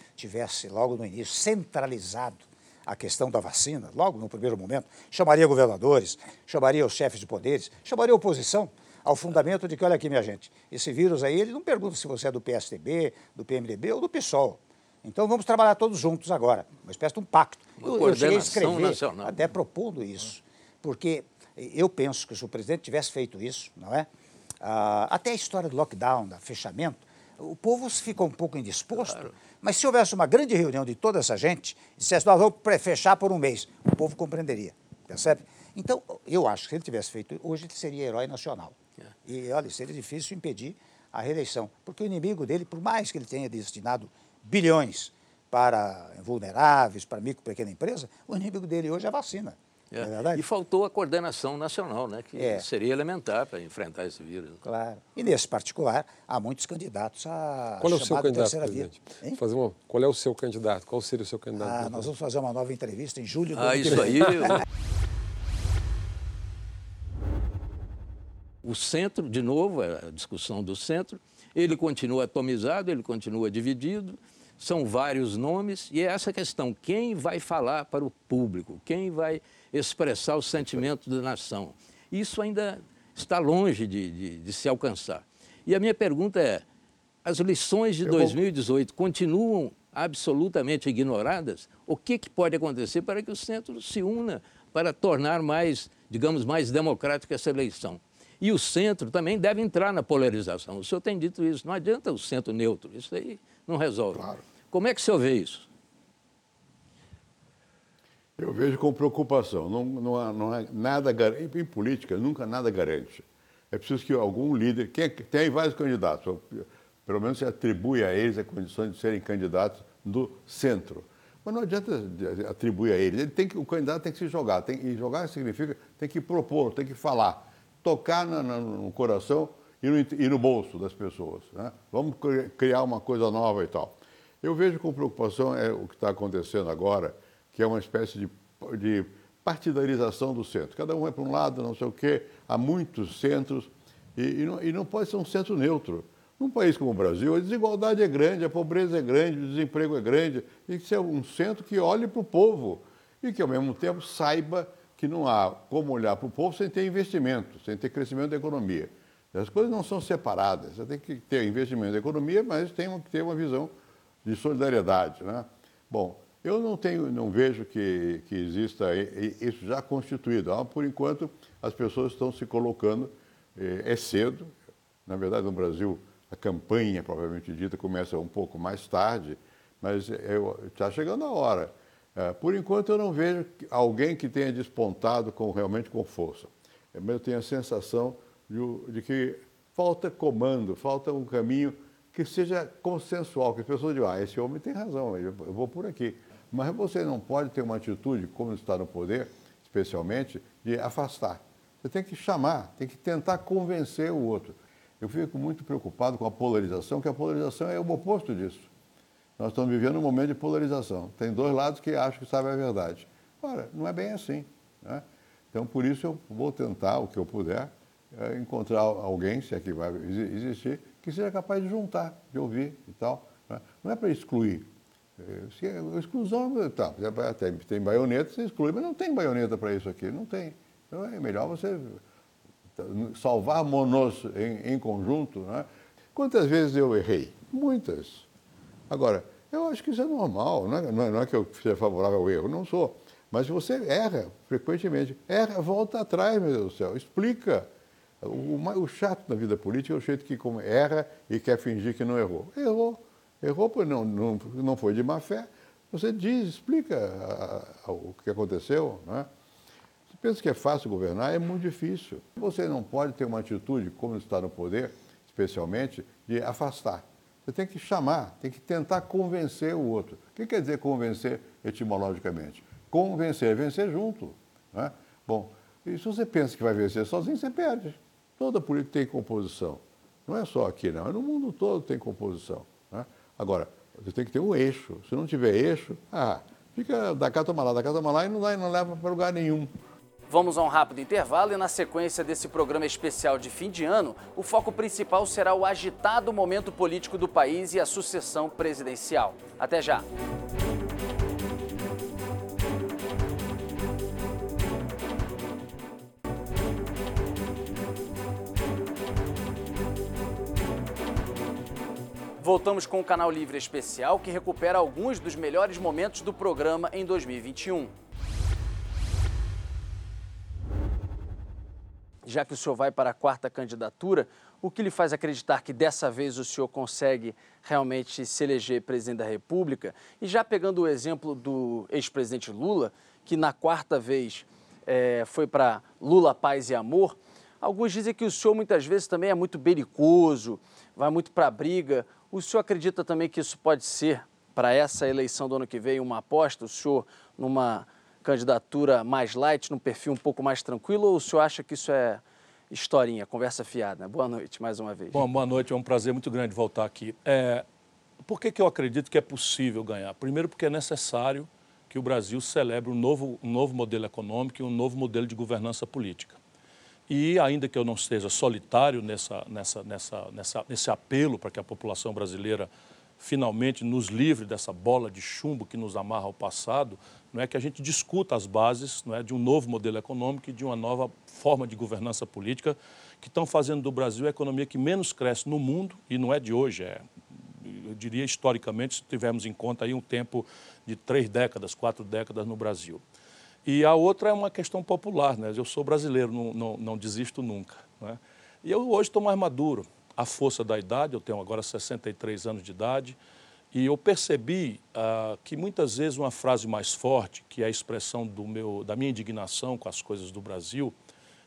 tivesse logo no início centralizado a questão da vacina, logo no primeiro momento, chamaria governadores, chamaria os chefes de poderes, chamaria a oposição ao fundamento de que, olha aqui, minha gente, esse vírus aí, ele não pergunta se você é do PSDB, do PMDB ou do PSOL. Então vamos trabalhar todos juntos agora, uma espécie de um pacto. Uma eu, eu cheguei a escrever, nacional. até propondo isso, porque eu penso que se o presidente tivesse feito isso, não é? Ah, até a história do lockdown, do fechamento, o povo ficou um pouco indisposto, mas se houvesse uma grande reunião de toda essa gente, e dissesse, nós vamos fechar por um mês, o povo compreenderia, percebe? Então, eu acho que se ele tivesse feito hoje, ele seria herói nacional. E, olha, seria difícil impedir a reeleição, porque o inimigo dele, por mais que ele tenha destinado bilhões para vulneráveis, para micro e pequena empresa, o inimigo dele hoje é a vacina. É. É verdade? E faltou a coordenação nacional, né, que É. seria elementar para enfrentar esse vírus. Claro. E nesse particular, há muitos candidatos a Qual é o seu candidato, terceira via. presidente? Fazer uma, qual é o seu candidato? Qual seria o seu candidato? Ah, nós vamos fazer uma nova entrevista em julho do Ah, ano que isso aí. eu- *laughs* O centro, de novo, é a discussão do centro, ele continua atomizado, ele continua dividido, são vários nomes, e é essa questão: quem vai falar para o público, quem vai expressar o sentimento da nação? Isso ainda está longe de, de- de se alcançar. E a minha pergunta é: as lições de Eu vou- 2018 continuam absolutamente ignoradas? O que, que pode acontecer para que o centro se una para tornar mais, digamos, mais democrática essa eleição? E o centro também deve entrar na polarização. O senhor tem dito isso. Não adianta o centro neutro. Isso aí não resolve. Como é que o senhor vê isso? Eu vejo com preocupação. Não, não, não nada em, política nunca nada garante. É preciso que algum líder, quem é tem vários candidatos, pelo menos se atribui a eles a condição de serem candidatos do centro. Mas não adianta atribuir a eles. Ele tem que, o candidato tem que se jogar. Tem, e jogar significa tem que propor, tem que falar, tocar na- na- no coração e no, e no bolso das pessoas. né? Vamos cri- criar uma coisa nova e tal. Eu vejo com preocupação é, o que está acontecendo agora, que é uma espécie de, de partidarização do centro. Cada um vai para um lado, não sei o quê, há muitos centros, e, e não, e não pode ser um centro neutro. Num país como o Brasil, a desigualdade é grande, a pobreza é grande, o desemprego é grande, tem que ser um centro que olhe para o povo e que, ao mesmo tempo, saiba que não há como olhar para o povo sem ter investimento, sem ter crescimento da economia. As coisas não são separadas. Você tem que ter investimento da economia, mas tem que ter uma visão de solidariedade. Né? Bom, eu não, tenho, não vejo que, que exista isso já constituído. Ah, Por enquanto, as pessoas estão se colocando, eh, é cedo. Na verdade, no Brasil, a campanha, provavelmente dita, começa um pouco mais tarde, mas está chegando a hora. Eh, Por enquanto, eu não vejo alguém que tenha despontado com, realmente com força. Mas eu tenho a sensação de, de que falta comando, falta um caminho que seja consensual, que as pessoas digam, ah, esse homem tem razão, eu vou por aqui. Mas você não pode ter uma atitude, como está no poder, especialmente, de afastar. Você tem que chamar, tem que tentar convencer o outro. Eu fico muito preocupado com a polarização, que a polarização é o oposto disso. Nós estamos vivendo um momento de polarização. Tem dois lados que acham que sabem a verdade. Ora, não é bem assim. né? Então, por isso, eu vou tentar, o que eu puder, eh, encontrar alguém, se é que vai exi- existir, que seja capaz de juntar, de ouvir e tal. né? Não é para excluir. É, exclusão, tá, tem, tem baioneta, você exclui, mas não tem baioneta para isso aqui, não tem. Então, é melhor você salvar-nos em, em conjunto. Né? Quantas vezes eu errei? Muitas. Agora, eu acho que isso é normal, não é, não é- é que eu seja favorável ao erro, não sou. Mas você erra frequentemente. Erra, volta atrás, meu Deus do céu, explica. O, ma- o chato na vida política é o jeito que como erra e quer fingir que não errou. Errou. Errou, não, não, não foi de má fé. Você diz, explica a- a- o que aconteceu. Não é? Você pensa que é fácil governar? É muito difícil. Você não pode ter uma atitude, como está no poder, especialmente, de afastar. Você tem que chamar, tem que tentar convencer o outro. O que quer dizer convencer etimologicamente? Convencer é vencer junto. Né? Bom, e se você pensa que vai vencer sozinho, você perde. Toda política tem composição. Não é só aqui, não. É no mundo todo tem composição. Agora, você tem que ter um eixo. Se não tiver eixo, ah, fica da cá toma lá, da cá toma lá e não, dá, não leva para lugar nenhum. Vamos a um rápido intervalo e na sequência desse programa especial de fim de ano, o foco principal será o agitado momento político do país e a sucessão presidencial. Até já! Voltamos com o Canal Livre Especial, que recupera alguns dos melhores momentos do programa em 2021. Já que o senhor vai para a quarta candidatura, o que lhe faz acreditar que dessa vez o senhor consegue realmente se eleger presidente da República? E já pegando o exemplo do ex-presidente Lula, que na quarta vez é, foi para Lula, Paz e Amor, alguns dizem que o senhor muitas vezes também é muito belicoso, vai muito para a briga. O senhor acredita também que isso pode ser, para essa eleição do ano que vem, uma aposta? O senhor, numa candidatura mais light, num perfil um pouco mais tranquilo, ou o senhor acha que isso é historinha, conversa fiada? Boa noite, mais uma vez. Bom, boa noite, é um prazer muito grande voltar aqui. É, por que, que eu acredito que é possível ganhar? Primeiro, porque é necessário que o Brasil celebre um novo, um novo modelo econômico e um novo modelo de governança política. E ainda que eu não esteja solitário nessa, nessa, nessa, nessa, nesse apelo para que a população brasileira finalmente nos livre dessa bola de chumbo que nos amarra ao passado, não é que a gente discuta as bases não é, de um novo modelo econômico e de uma nova forma de governança política que estão fazendo do Brasil a economia que menos cresce no mundo, e não é de hoje, é, eu diria historicamente, se tivermos em conta aí um tempo de três décadas, quatro décadas no Brasil. E a outra é uma questão popular, né? eu sou brasileiro, não, não, não desisto nunca. Né? E eu hoje estou mais maduro, a força da idade, eu tenho agora 63 anos de idade, e eu percebi ah, que muitas vezes uma frase mais forte, que é a expressão do meu, da minha indignação com as coisas do Brasil,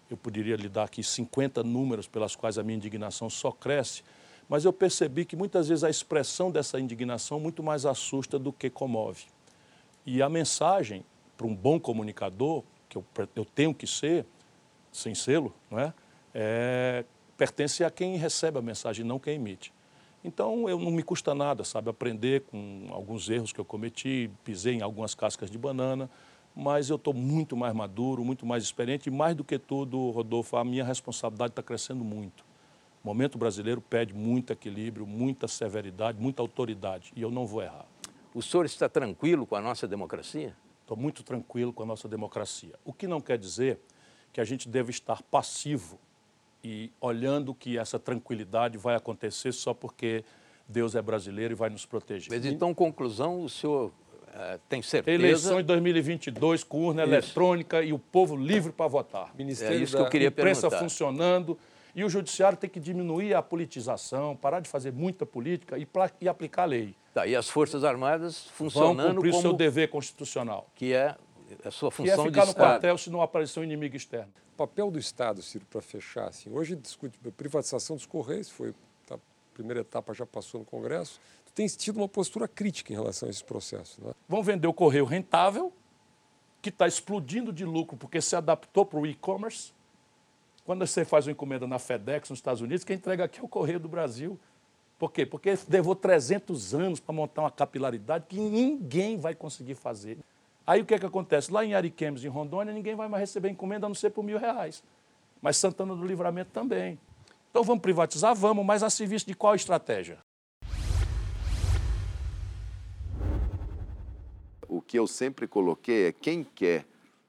eu poderia lhe dar aqui 50 números pelas quais a minha indignação só cresce, mas eu percebi que muitas vezes a expressão dessa indignação muito mais assusta do que comove. E a mensagem para um bom comunicador, que eu, eu tenho que ser, sem selo, não é? é? pertence a quem recebe a mensagem, não quem emite. Então, eu não me custa nada, sabe, aprender com alguns erros que eu cometi, pisei em algumas cascas de banana, mas eu estou muito mais maduro, muito mais experiente e, mais do que tudo, Rodolfo, a minha responsabilidade está crescendo muito. O momento brasileiro pede muito equilíbrio, muita severidade, muita autoridade, e eu não vou errar. O senhor está tranquilo com a nossa democracia? Estou muito tranquilo com a nossa democracia. O que não quer dizer que a gente deve estar passivo e olhando que essa tranquilidade vai acontecer só porque Deus é brasileiro e vai nos proteger. Mas então, conclusão, o senhor uh, tem certeza? Eleição em 2022 com urna Isso. eletrônica e o povo livre para votar. Ministério é isso da... que eu queria imprensa perguntar. funcionando e o judiciário tem que diminuir a politização, parar de fazer muita política e, e aplicar a lei. Tá, e as Forças Armadas funcionando Vão cumprir como... o seu dever constitucional. Que é a sua função que é ficar no quartel se não aparecer um inimigo externo. O papel do Estado, Ciro, para fechar, assim, hoje discute a privatização dos Correios, foi a primeira etapa já passou no Congresso. Tu tens tido uma postura crítica em relação a esse processo. Né? Vão vender o correio rentável, que está explodindo de lucro porque se adaptou para o e-commerce. Quando você faz uma encomenda na FedEx, nos Estados Unidos, quem entrega aqui é o Correio do Brasil. Por quê? Porque levou 300 anos para montar uma capilaridade que ninguém vai conseguir fazer. Aí o que é que acontece? Lá em Ariquemes, em Rondônia, ninguém vai mais receber encomenda a não ser por mil reais. Mas Santana do Livramento também. Então vamos privatizar? Vamos, mas a serviço de qual estratégia? O que eu sempre coloquei é quem quer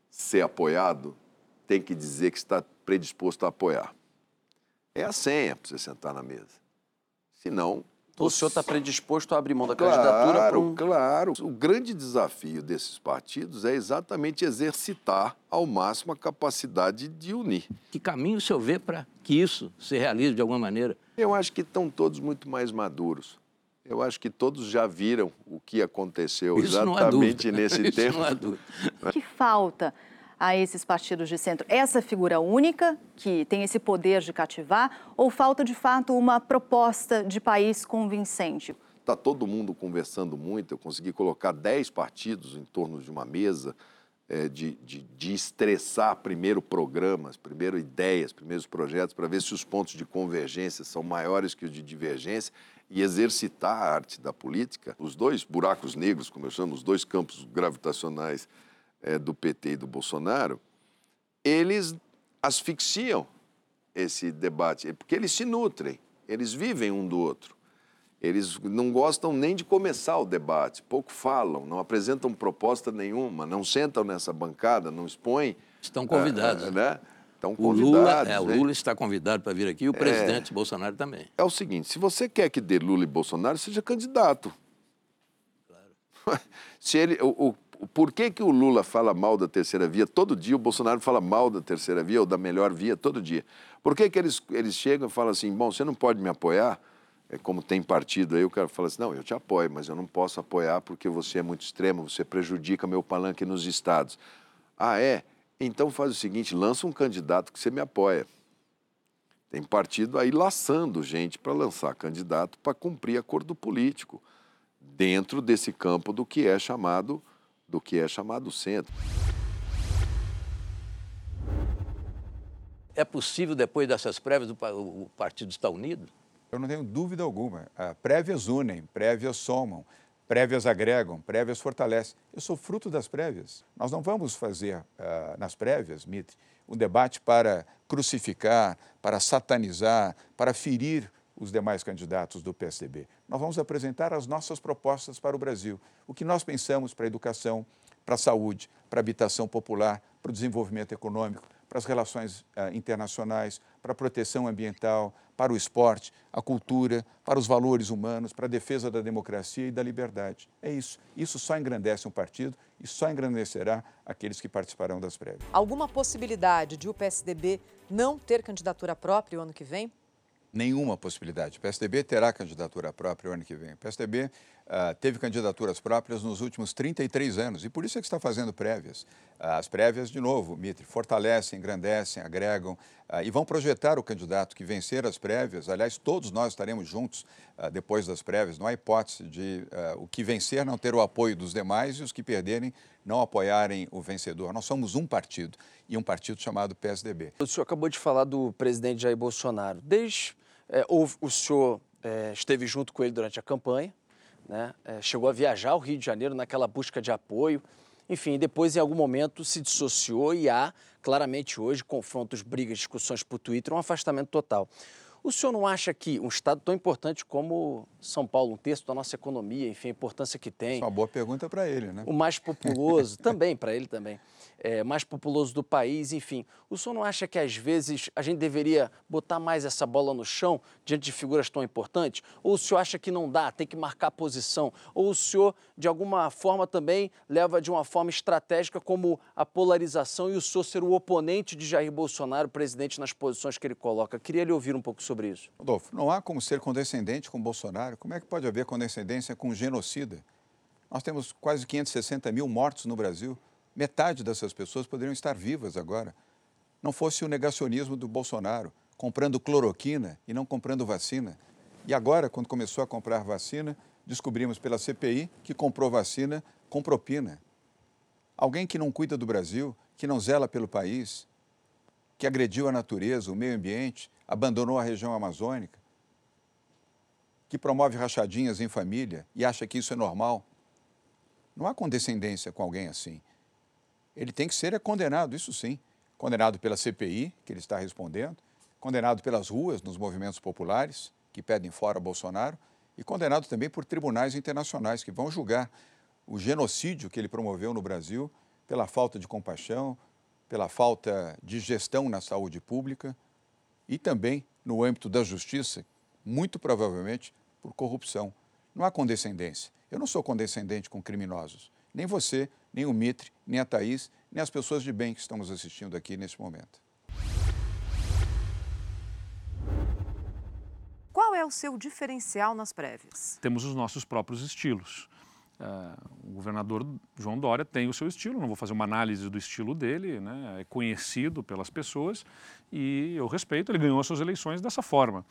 ser apoiado tem que dizer que está predisposto a apoiar. É a senha para você sentar na mesa. Senão, o senhor está predisposto a abrir mão da claro, candidatura para um... Claro, O grande desafio desses partidos é exatamente exercitar ao máximo a capacidade de unir. Que caminho o senhor vê para que isso se realize de alguma maneira? Eu acho que estão todos muito mais maduros. Eu acho que todos já viram o que aconteceu isso exatamente nesse isso tempo. Não há dúvida. *laughs* O que falta a esses partidos de centro? Essa figura única, que tem esse poder de cativar, ou falta de fato uma proposta de país convincente? Está todo mundo conversando muito. Eu consegui colocar 10 partidos em torno de uma mesa é, de, de, de estressar primeiro programas, primeiro ideias, primeiros projetos, para ver se os pontos de convergência são maiores que os de divergência e exercitar a arte da política. Os dois buracos negros, como eu chamo, os dois campos gravitacionais é, do PT e do Bolsonaro, eles asfixiam esse debate, porque eles se nutrem, eles vivem um do outro. Eles não gostam nem de começar o debate, pouco falam, não apresentam proposta nenhuma, não sentam nessa bancada, não expõem. Estão convidados. Ah, né? estão O Lula, convidados. é, o né? Lula está convidado para vir aqui e o É. presidente Bolsonaro também. É o seguinte, se você quer que dê Lula e Bolsonaro, seja candidato. *laughs* Se ele, o- o- por que, que o Lula fala mal da terceira via todo dia, o Bolsonaro fala mal da terceira via ou da melhor via todo dia? Por que, que eles, eles chegam e falam assim, bom, você não pode me apoiar? É como tem partido aí, o cara fala assim, não, eu te apoio, mas eu não posso apoiar porque você é muito extremo, você prejudica meu palanque nos estados. Ah, é? Então faz o seguinte, lança um candidato que você me apoia. Tem partido aí laçando gente para lançar candidato para cumprir acordo político dentro desse campo do que é chamado do que é chamado centro. É possível, depois dessas prévias, o pa- o partido estar unido? Eu não tenho dúvida alguma. Ah, prévias unem, prévias somam, prévias agregam, prévias fortalecem. Eu sou fruto das prévias. Nós não vamos fazer ah, nas prévias, Mitre, um debate para crucificar, para satanizar, para ferir os demais candidatos do PSDB. Nós vamos apresentar as nossas propostas para o Brasil. O que nós pensamos para a educação, para a saúde, para a habitação popular, para o desenvolvimento econômico, para as relações ah, internacionais, para a proteção ambiental, para o esporte, a cultura, para os valores humanos, para a defesa da democracia e da liberdade. É isso. Isso só engrandece um partido e só engrandecerá aqueles que participarão das prévias. Alguma possibilidade de o PSDB não ter candidatura própria o ano que vem? Nenhuma possibilidade. O PSDB terá candidatura própria o ano que vem. O PSDB ah, teve candidaturas próprias nos últimos 33 anos e por isso é que está fazendo prévias. Ah, as prévias, de novo, Mitre, fortalecem, engrandecem, agregam ah, e vão projetar o candidato que vencer as prévias. Aliás, todos nós estaremos juntos depois das prévias. Não há hipótese de o que vencer não ter o apoio dos demais e os que perderem não apoiarem o vencedor. Nós somos um partido e um partido chamado PSDB. O senhor acabou de falar do presidente Jair Bolsonaro. Desde é, houve- o senhor é, esteve junto com ele durante a campanha, né? É, chegou a viajar ao Rio de Janeiro naquela busca de apoio. Enfim, depois em algum momento se dissociou e há claramente hoje confrontos, brigas, discussões por Twitter, um afastamento total. O senhor não acha que um estado tão importante como São Paulo, um terço da nossa economia, enfim, a importância que tem, Uma boa pergunta para ele, né? o mais populoso, *laughs* também para ele também, é, mais populoso do país, enfim. O senhor não acha que às vezes a gente deveria botar mais essa bola no chão diante de figuras tão importantes? Ou o senhor acha que não dá, tem que marcar posição? Ou o senhor, de alguma forma, também leva de uma forma estratégica como a polarização e o senhor ser o oponente de Jair Bolsonaro, presidente, nas posições que ele coloca? Queria lhe ouvir um pouco sobre isso. Rodolfo, não há como ser condescendente com Bolsonaro. Como é que pode haver condescendência com um genocida? Nós temos quase 560 mil mortos no Brasil. Metade dessas pessoas poderiam estar vivas agora. Não fosse o negacionismo do Bolsonaro, comprando cloroquina e não comprando vacina. E agora, quando começou a comprar vacina, descobrimos pela CPI que comprou vacina com propina. Alguém que não cuida do Brasil, que não zela pelo país, que agrediu a natureza, o meio ambiente, abandonou a região amazônica, que promove rachadinhas em família e acha que isso é normal. Não há condescendência com alguém assim. Ele tem que ser condenado, isso sim. Condenado pela CPI, que ele está respondendo, condenado pelas ruas, nos movimentos populares, que pedem fora Bolsonaro, e condenado também por tribunais internacionais, que vão julgar o genocídio que ele promoveu no Brasil pela falta de compaixão, pela falta de gestão na saúde pública e também no âmbito da justiça, muito provavelmente por corrupção. Não há condescendência. Eu não sou condescendente com criminosos. Nem você, nem o Mitre, nem a Thaís, nem as pessoas de bem que estamos assistindo aqui neste momento. Qual é o seu diferencial nas prévias? temos os nossos próprios estilos. Ah, o governador João Dória tem o seu estilo, não vou fazer uma análise do estilo dele, né? é conhecido pelas pessoas e eu respeito, ele ganhou as suas eleições dessa forma.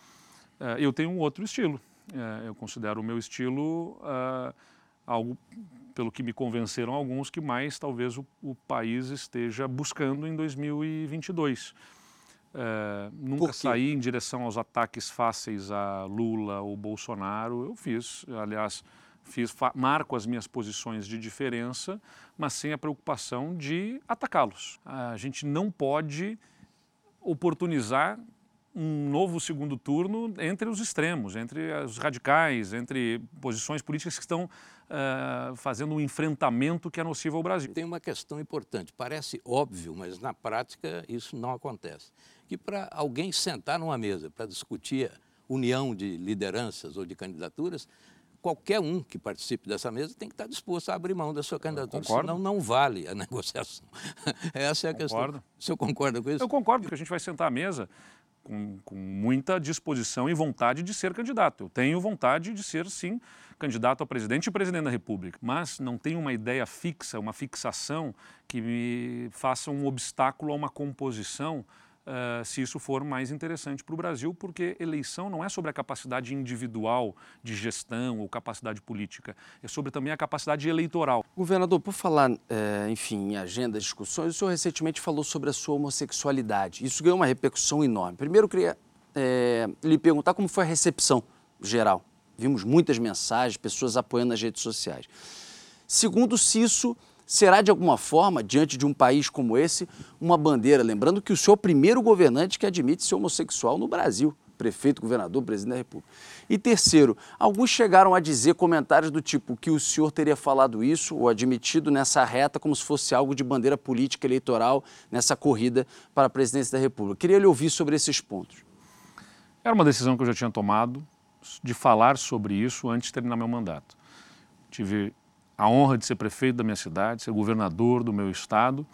Ah, eu tenho um outro estilo, Eh, eu considero o meu estilo algo, pelo que me convenceram alguns, que mais talvez o, o país esteja buscando em 2022. É, nunca saí em direção aos ataques fáceis a Lula ou Bolsonaro. Eu fiz, aliás, fiz, marco as minhas posições de diferença, mas sem a preocupação de atacá-los. A gente não pode oportunizar um novo segundo turno entre os extremos, entre os radicais, entre posições políticas que estão uh, fazendo um enfrentamento que é nocivo ao Brasil. Tem uma questão importante, parece óbvio, mas na prática isso não acontece. Que para alguém sentar numa mesa para discutir união de lideranças ou de candidaturas, qualquer um que participe dessa mesa tem que estar disposto a abrir mão da sua candidatura, senão não vale a *laughs* negociação. Essa é a concordo. questão. O senhor concorda com isso? Eu concordo, porque a gente vai sentar à mesa com, com, muita disposição e vontade de ser candidato. Eu tenho vontade de ser, sim, candidato a presidente e presidente da República, mas não tenho uma ideia fixa, uma fixação que me faça um obstáculo a uma composição Uh, se isso for mais interessante para o Brasil, porque eleição não é sobre a capacidade individual de gestão ou capacidade política, é sobre também a capacidade eleitoral. Governador, por falar, é, enfim, em agenda, discussões, o senhor recentemente falou sobre a sua homossexualidade. Isso ganhou uma repercussão enorme. Primeiro, eu queria é, lhe perguntar como foi a recepção geral. Vimos muitas mensagens, pessoas apoiando nas redes sociais. Segundo, se isso será de alguma forma, diante de um país como esse, uma bandeira. Lembrando que o senhor é o primeiro governante que admite ser homossexual no Brasil. Prefeito, governador, presidente da República. E terceiro, alguns chegaram a dizer comentários do tipo que o senhor teria falado isso ou admitido nessa reta como se fosse algo de bandeira política eleitoral nessa corrida para a presidência da República. Queria lhe ouvir sobre esses pontos. Era uma decisão que eu já tinha tomado de falar sobre isso antes de terminar meu mandato. Tive a honra de ser prefeito da minha cidade, ser governador do meu estado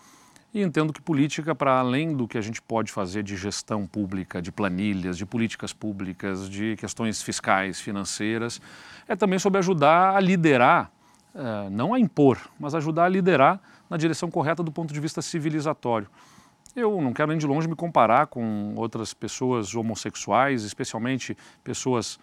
e entendo que política, para além do que a gente pode fazer de gestão pública, de planilhas, de políticas públicas, de questões fiscais, financeiras, é também sobre ajudar a liderar, uh, não a impor, mas ajudar a liderar na direção correta do ponto de vista civilizatório. Eu não quero nem de longe me comparar com outras pessoas homossexuais, especialmente pessoas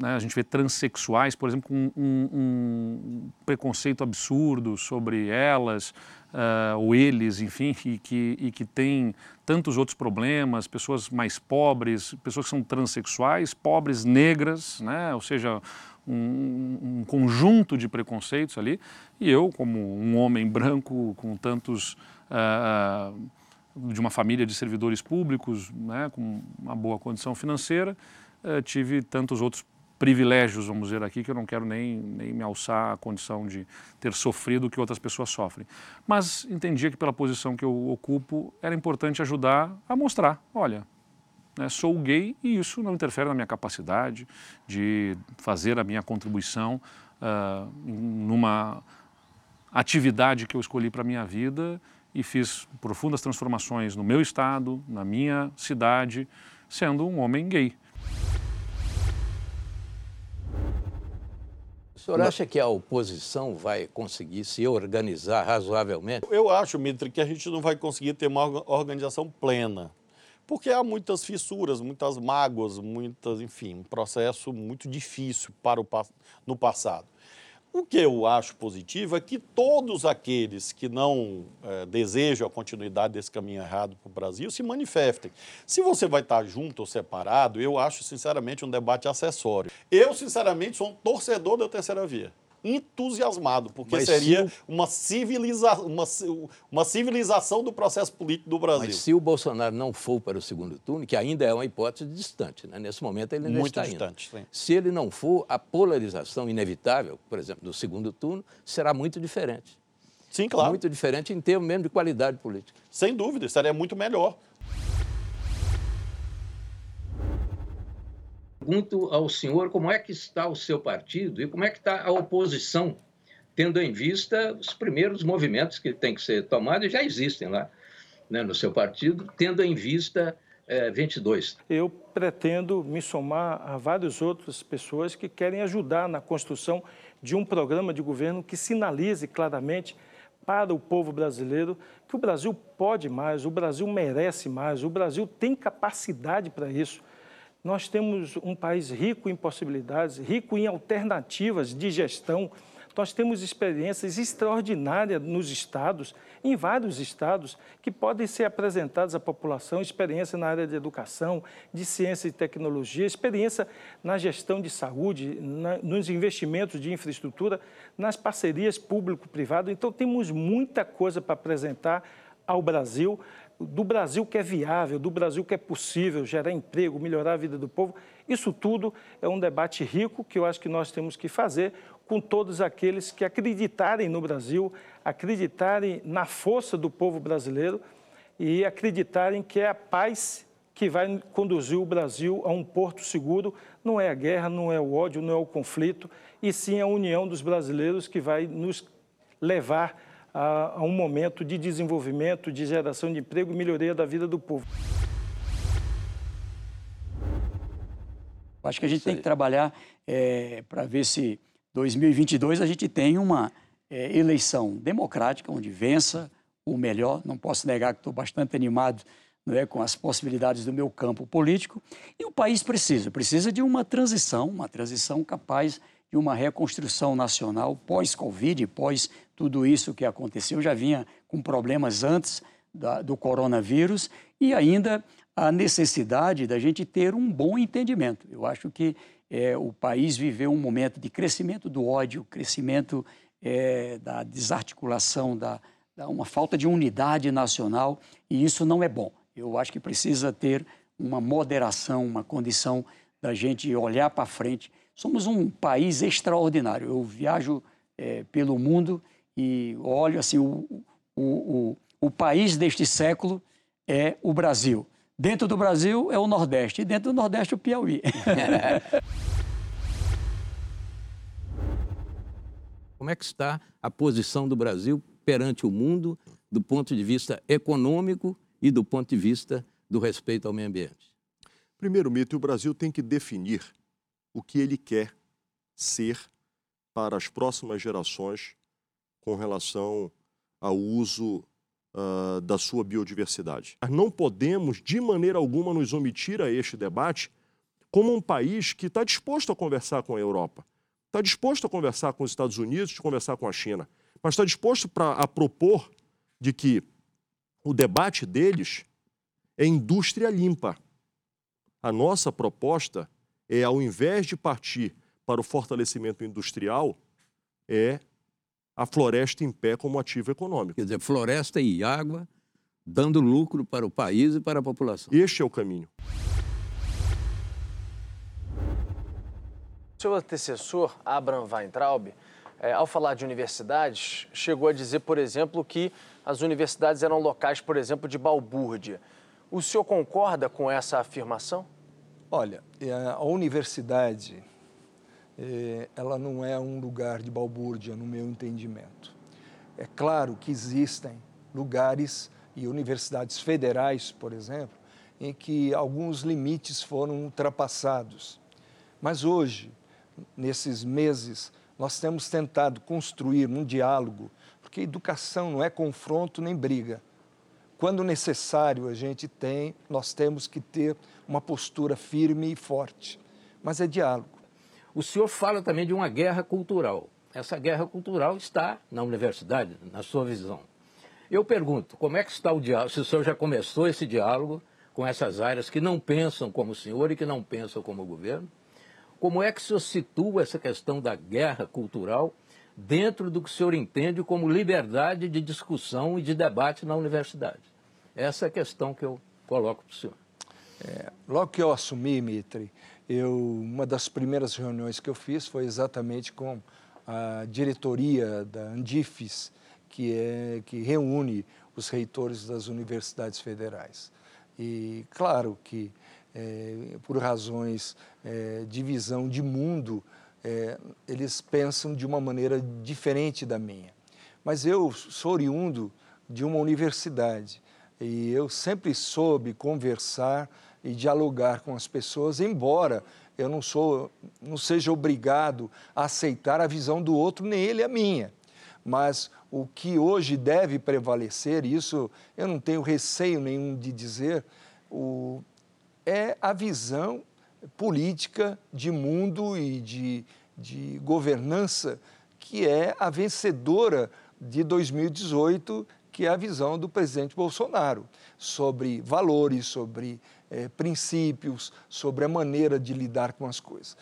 né, a gente vê transexuais, por exemplo, com um, um, preconceito absurdo sobre elas uh, ou eles, enfim, e que, e que tem tantos outros problemas, pessoas mais pobres, pessoas que são transexuais, pobres, negras, né, ou seja, um, um conjunto de preconceitos ali. E eu, como um homem branco com tantos... Uh, de uma família de servidores públicos, né, com uma boa condição financeira, uh, tive tantos outros privilégios, vamos dizer aqui, que eu não quero nem, nem me alçar à condição de ter sofrido o que outras pessoas sofrem. Mas entendia que pela posição que eu ocupo era importante ajudar a mostrar, olha, né, sou gay e isso não interfere na minha capacidade de fazer a minha contribuição uh, numa atividade que eu escolhi para a minha vida e fiz profundas transformações no meu estado, na minha cidade, sendo um homem gay. Senhor acha que a oposição vai conseguir se organizar razoavelmente? Eu acho, Mitre, que a gente não vai conseguir ter uma organização plena. Porque há muitas fissuras, muitas mágoas, muitas, enfim, um processo muito difícil para o, no passado. O que eu acho positivo é que todos aqueles que não é, desejam a continuidade desse caminho errado para o Brasil se manifestem. Se você vai estar junto ou separado, eu acho, sinceramente, um debate acessório. Eu, sinceramente, sou um torcedor da terceira via entusiasmado, porque mas seria o... uma, civiliza... uma, uma civilização do processo político do Brasil. Mas se o Bolsonaro não for para o segundo turno, que ainda é uma hipótese distante, né? nesse momento ele ainda Muito está distante, indo. Sim. Se ele não for, a polarização inevitável, por exemplo, do segundo turno, será muito diferente. Sim, claro. Muito diferente em termos mesmo de qualidade política. Sem dúvida, seria muito melhor. Pergunto ao senhor como é que está o seu partido e como é que está a oposição, tendo em vista os primeiros movimentos que têm que ser tomados e já existem lá né, no seu partido, tendo em vista é, 22. Eu pretendo me somar a várias outras pessoas que querem ajudar na construção de um programa de governo que sinalize claramente para o povo brasileiro que o Brasil pode mais, o Brasil merece mais, o Brasil tem capacidade para isso. Nós temos um país rico em possibilidades, rico em alternativas de gestão. Nós temos experiências extraordinárias nos estados, em vários estados, que podem ser apresentadas à população, experiência na área de educação, de ciência e tecnologia, experiência na gestão de saúde, na, nos investimentos de infraestrutura, nas parcerias público-privado. Então, temos muita coisa para apresentar ao Brasil, do Brasil que é viável, do Brasil que é possível gerar emprego, melhorar a vida do povo. Isso tudo é um debate rico que eu acho que nós temos que fazer com todos aqueles que acreditarem no Brasil, acreditarem na força do povo brasileiro e acreditarem que é a paz que vai conduzir o Brasil a um porto seguro. Não é a guerra, não é o ódio, não é o conflito, e sim a união dos brasileiros que vai nos levar a, a um momento de desenvolvimento, de geração de emprego e melhoria da vida do povo. Acho que a gente tem que trabalhar é, para ver se 2022 a gente tem uma é, eleição democrática, onde vença o melhor. Não posso negar que estou bastante animado não é, com as possibilidades do meu campo político. E o país precisa, precisa de uma transição, uma transição capaz de uma reconstrução nacional pós-Covid, pós tudo isso que aconteceu. Já vinha com problemas antes da, do coronavírus e ainda a necessidade da gente ter um bom entendimento. Eu acho que é, o país viveu um momento de crescimento do ódio, crescimento é, da desarticulação, da, da uma falta de unidade nacional, e isso não é bom. Eu acho que precisa ter uma moderação, uma condição da gente olhar para frente. Somos um país extraordinário. Eu viajo é, pelo mundo e olho assim, o, o, o, o país deste século é o Brasil. Dentro do Brasil é o Nordeste, e dentro do Nordeste o Piauí. *laughs* Como é que está a posição do Brasil perante o mundo do ponto de vista econômico e do ponto de vista do respeito ao meio ambiente? Primeiro, Mito, o Brasil tem que definir o que ele quer ser para as próximas gerações com relação ao uso uh, da sua biodiversidade. Não podemos, de maneira alguma, nos omitir a este debate como um país que está disposto a conversar com a Europa, está disposto a conversar com os Estados Unidos, a conversar com a China, mas está disposto pra, a propor de que o debate deles é indústria limpa. A nossa proposta é, ao invés de partir para o fortalecimento industrial, é a floresta em pé como ativo econômico. Quer dizer, floresta e água dando lucro para o país e para a população. Este é o caminho. Seu antecessor, Abraham Weintraub, é, ao falar de universidades, chegou a dizer, por exemplo, que as universidades eram locais, por exemplo, de balbúrdia. O senhor concorda com essa afirmação? Olha, é, a universidade ela não é um lugar de balbúrdia, no meu entendimento. É claro que existem lugares e universidades federais, por exemplo, em que alguns limites foram ultrapassados. Mas hoje, nesses meses, nós temos tentado construir um diálogo, porque educação não é confronto nem briga. Quando necessário, a gente tem, nós temos que ter uma postura firme e forte, mas é diálogo. O senhor fala também de uma guerra cultural. Essa guerra cultural está na universidade, na sua visão. Eu pergunto, como é que está o diálogo? Se o senhor já começou esse diálogo com essas áreas que não pensam como o senhor e que não pensam como o governo? Como é que o senhor situa essa questão da guerra cultural dentro do que o senhor entende como liberdade de discussão e de debate na universidade? Essa é a questão que eu coloco para o senhor. É, logo que eu assumi, Mitre, eu, uma das primeiras reuniões que eu fiz foi exatamente com a diretoria da Andifes, que, é, que reúne os reitores das universidades federais. E claro que, é, por razões é, de visão de mundo, é, eles pensam de uma maneira diferente da minha. Mas eu sou oriundo de uma universidade e eu sempre soube conversar e dialogar com as pessoas, embora eu não sou, não seja obrigado a aceitar a visão do outro, nem ele a minha. Mas o que hoje deve prevalecer, isso eu não tenho receio nenhum de dizer, o, é a visão política de mundo e de, de governança que é a vencedora de 2018, que é a visão do presidente Bolsonaro sobre valores, sobre é, princípios, sobre a maneira de lidar com as coisas.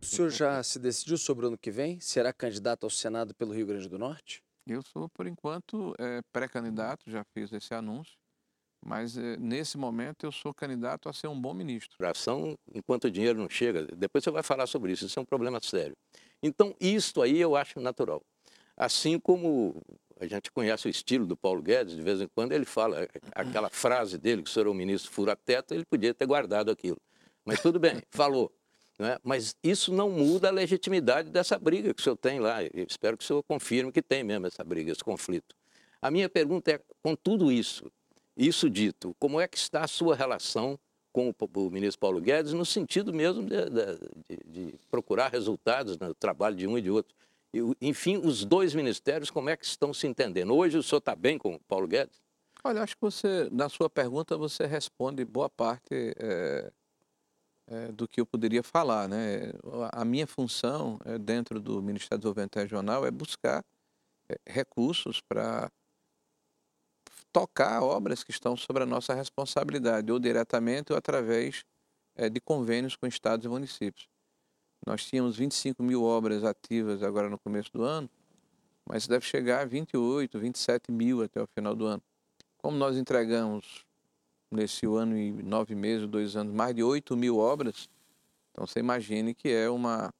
O senhor já se decidiu sobre o ano que vem? Será candidato ao Senado pelo Rio Grande do Norte? Eu sou, por enquanto, é, pré-candidato, já fiz esse anúncio, mas é, nesse momento eu sou candidato a ser um bom ministro. Ação enquanto o dinheiro não chega. Depois você vai falar sobre isso, isso é um problema sério. Então, isto aí eu acho natural. Assim como a gente conhece o estilo do Paulo Guedes, de vez em quando ele fala aquela frase dele, que o senhor é o ministro fura-teto, ele podia ter guardado aquilo. Mas tudo bem, *laughs* falou. Né? Mas isso não muda a legitimidade dessa briga que o senhor tem lá. Eu espero que o senhor confirme que tem mesmo essa briga, esse conflito. A minha pergunta é, com tudo isso, isso dito, como é que está a sua relação com o, ministro Paulo Guedes no sentido mesmo de, de, de procurar resultados no trabalho de um e de outro? Enfim, os dois ministérios, como é que estão se entendendo? Hoje o senhor está bem com o Paulo Guedes? Olha, acho que você, na sua pergunta, você responde boa parte é, é, do que eu poderia falar. Né? A minha função é, dentro do Ministério do Desenvolvimento Regional é buscar recursos para tocar obras que estão sobre a nossa responsabilidade, ou diretamente ou através de convênios com estados e municípios. Nós tínhamos 25 mil obras ativas agora no começo do ano, mas deve chegar a 28, 27 mil até o final do ano. Como nós entregamos nesse ano e nove meses, dois anos, mais de 8 mil obras, então você imagine que é uma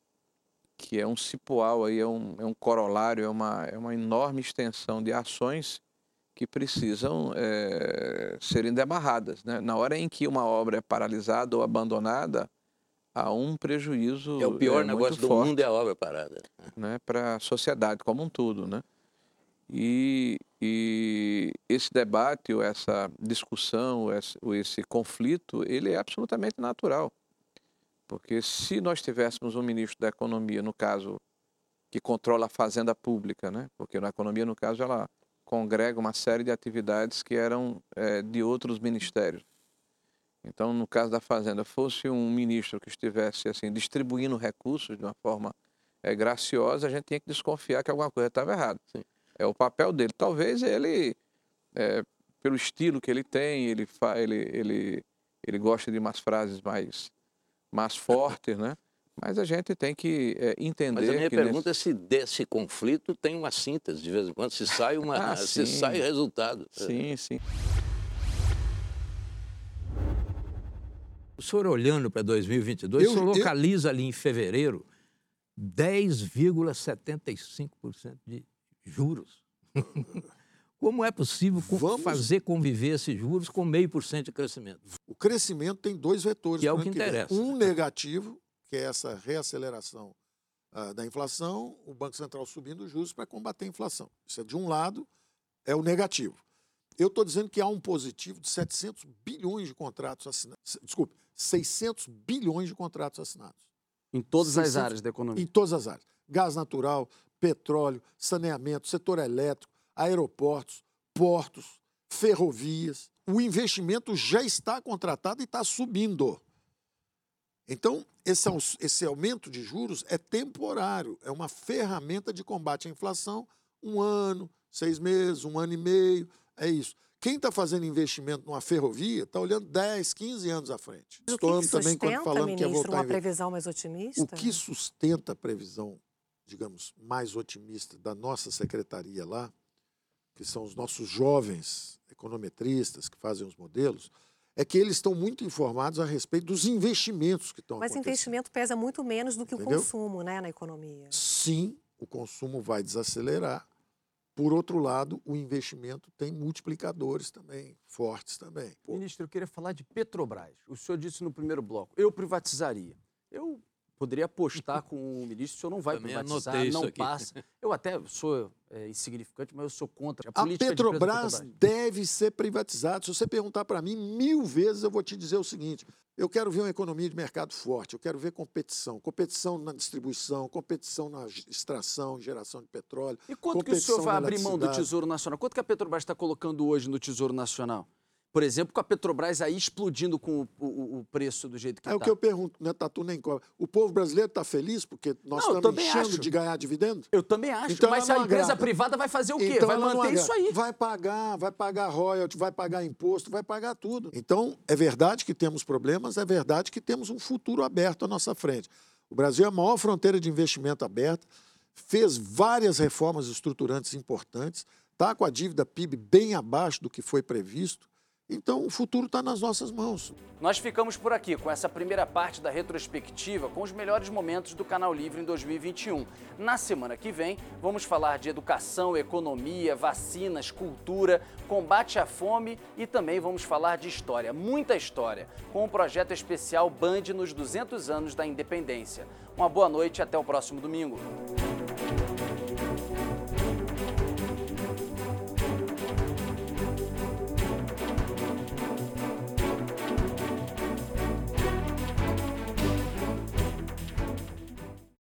que é um cipoal aí, é um, é um corolário, é uma, é uma enorme extensão de ações que precisam é, serem demarradas. Né? Na hora em que uma obra é paralisada ou abandonada, há um prejuízo. É o pior é, negócio do forte, mundo é a obra parada. Né, para a sociedade como um todo. Né? E, e esse debate, ou essa discussão, ou esse, ou esse conflito, ele é absolutamente natural. Porque se nós tivéssemos um ministro da Economia, no caso, que controla a fazenda pública, né? porque na economia, no caso, ela congrega uma série de atividades que eram é, de outros ministérios. Então, no caso da Fazenda, fosse um ministro que estivesse assim distribuindo recursos de uma forma é, graciosa, a gente tinha que desconfiar que alguma coisa estava errada. Sim. É o papel dele. Talvez ele, é, pelo estilo que ele tem, ele, fa, ele, ele, ele gosta de umas frases mais, mais fortes, né? Mas a gente tem que é, entender. Mas a minha pergunta nesse... é se desse conflito tem uma síntese de vez em quando, se sai uma, *laughs* ah, *laughs* se sai resultado. Sim, sim. O senhor olhando para 2022, eu, o senhor localiza eu... ali em fevereiro 10,75% de juros. *laughs* Como é possível Vamos... fazer conviver esses juros com meio por cento de crescimento? O crescimento tem dois vetores. Que é o que interessa. Um negativo, que é essa reaceleração uh, da inflação, o Banco Central subindo os juros para combater a inflação. Isso é de um lado, é o negativo. Eu estou dizendo que há um positivo de 700 bilhões de contratos assinados. Desculpe, 600 bilhões de contratos assinados. Em todas 600, as áreas da economia? Em todas as áreas. Gás natural, petróleo, saneamento, setor elétrico, aeroportos, portos, ferrovias. O investimento já está contratado e está subindo. Então, esse, esse aumento de juros é temporário, é uma ferramenta de combate à inflação. Um ano, seis meses, um ano e meio, é isso. Quem está fazendo investimento numa ferrovia está olhando 10, 15 anos à frente. O que, que também quando falando ministro, que é voltar uma previsão mais otimista? O que sustenta a previsão, digamos, mais otimista da nossa secretaria lá, que são os nossos jovens econometristas que fazem os modelos, é que eles estão muito informados a respeito dos investimentos que estão Mas acontecendo. Mas investimento pesa muito menos do que Entendeu? o consumo né, na economia. Sim, o consumo vai desacelerar por outro lado, o investimento tem multiplicadores também, fortes também. Ministro, eu queria falar de Petrobras. O senhor disse no primeiro bloco, eu privatizaria. Eu poderia apostar com o ministro, o senhor não vai Também privatizar, não aqui. passa. Eu até sou é, insignificante, mas eu sou contra a, a Petrobras. De deve ser privatizada. Se você perguntar para mim mil vezes, eu vou te dizer o seguinte: eu quero ver uma economia de mercado forte, eu quero ver competição. Competição na distribuição, competição na extração, geração de petróleo. E quanto que o senhor vai abrir mão do Tesouro Nacional? Quanto que a Petrobras está colocando hoje no Tesouro Nacional? Por exemplo, com a Petrobras aí explodindo com o, o, o preço do jeito que está. É o tá. que eu pergunto, né, Tatu nem cobra. O povo brasileiro está feliz porque nós não, estamos enchendo acho. de ganhar dividendo? Eu também acho. Então Mas a empresa agrada. privada vai fazer o quê? Então vai manter isso aí. Vai pagar, vai pagar royalty, vai pagar imposto, vai pagar tudo. Então, é verdade que temos problemas, é verdade que temos um futuro aberto à nossa frente. O Brasil é a maior fronteira de investimento aberta, fez várias reformas estruturantes importantes, está com a dívida PIB bem abaixo do que foi previsto. Então, o futuro está nas nossas mãos. Nós ficamos por aqui com essa primeira parte da retrospectiva com os melhores momentos do Canal Livre em 2021. Na semana que vem, vamos falar de educação, economia, vacinas, cultura, combate à fome e também vamos falar de história, muita história, com o projeto especial Band nos 200 anos da independência. Uma boa noite e até o próximo domingo.